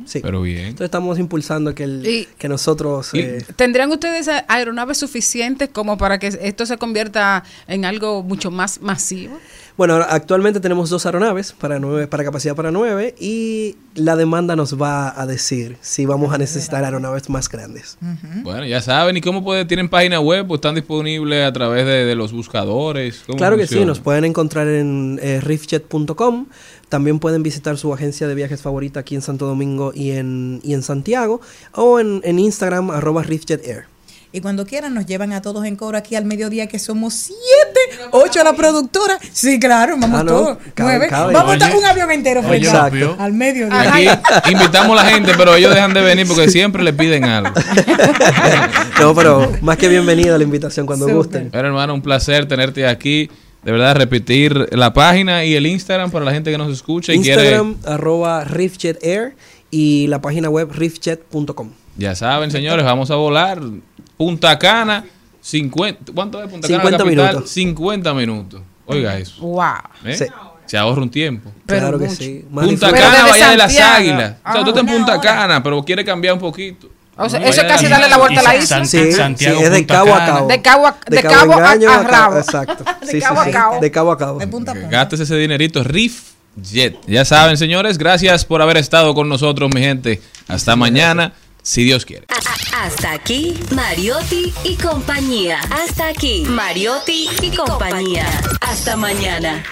Sí. Pero bien. Entonces estamos impulsando que, el, Y- que nosotros... Y- eh, ¿Tendrían ustedes a- aeronaves suficientes como para que esto se convierta en algo mucho más masivo? Bueno, ahora, actualmente tenemos dos aeronaves para, nueve, para capacidad para nueve y la demanda nos va a decir si vamos a necesitar aeronaves más grandes. Bueno, ya saben. ¿Y cómo puede, tienen página web? ¿O están disponibles a través de, de los buscadores? ¿Cómo Claro que sí, nos pueden encontrar en eh, riffjet.com. También pueden visitar su agencia de viajes favorita aquí en Santo Domingo y en, y en Santiago. O en, en Instagram, arroba riffjetair. Y cuando quieran nos llevan a todos en coro aquí al mediodía, que somos siete, ocho a la productora. Sí, claro, vamos Ah, no, todos. cabe, Nueve. cabe. Vamos a estar Oye. un avión entero, Oye, Fernando, Exacto. al mediodía. Aquí invitamos a la gente, pero ellos dejan de venir porque siempre le piden algo. *laughs* No, pero más que bienvenida la invitación cuando gusten. Pero hermano, un placer tenerte aquí. De verdad, repetir la página y el Instagram para la gente que nos escucha y quiere. Instagram, arroba riffjetair y la página web riffjet.com. Ya saben, señores, vamos a volar. Punta Cana, 50. ¿Cuánto es Punta Cana? 50 capital? minutos. 50 minutos. Oiga eso. Wow. ¿eh? Sí. Se ahorra un tiempo. Pero Claro que mucho. sí. Más Punta. Cana, Valle de las. Águilas. O sea, Ah, tú estás en Punta hora. Cana, pero quiere cambiar un poquito. O sea, Vaya eso es de casi darle la vuelta a la isla. Sí, Santiago, sí, es de cabo a cabo. De cabo a- de cabo a- engaño a rabo. Exacto. De Sí, sí, cabo a sí. cabo. De cabo a cabo. Gastes ese dinerito. Riff Jet. Ya saben, señores, gracias por haber estado con nosotros, mi gente. Hasta mañana, si Dios quiere. Hasta aquí, Mariotti y compañía. Hasta aquí, Mariotti y compañía. Hasta mañana.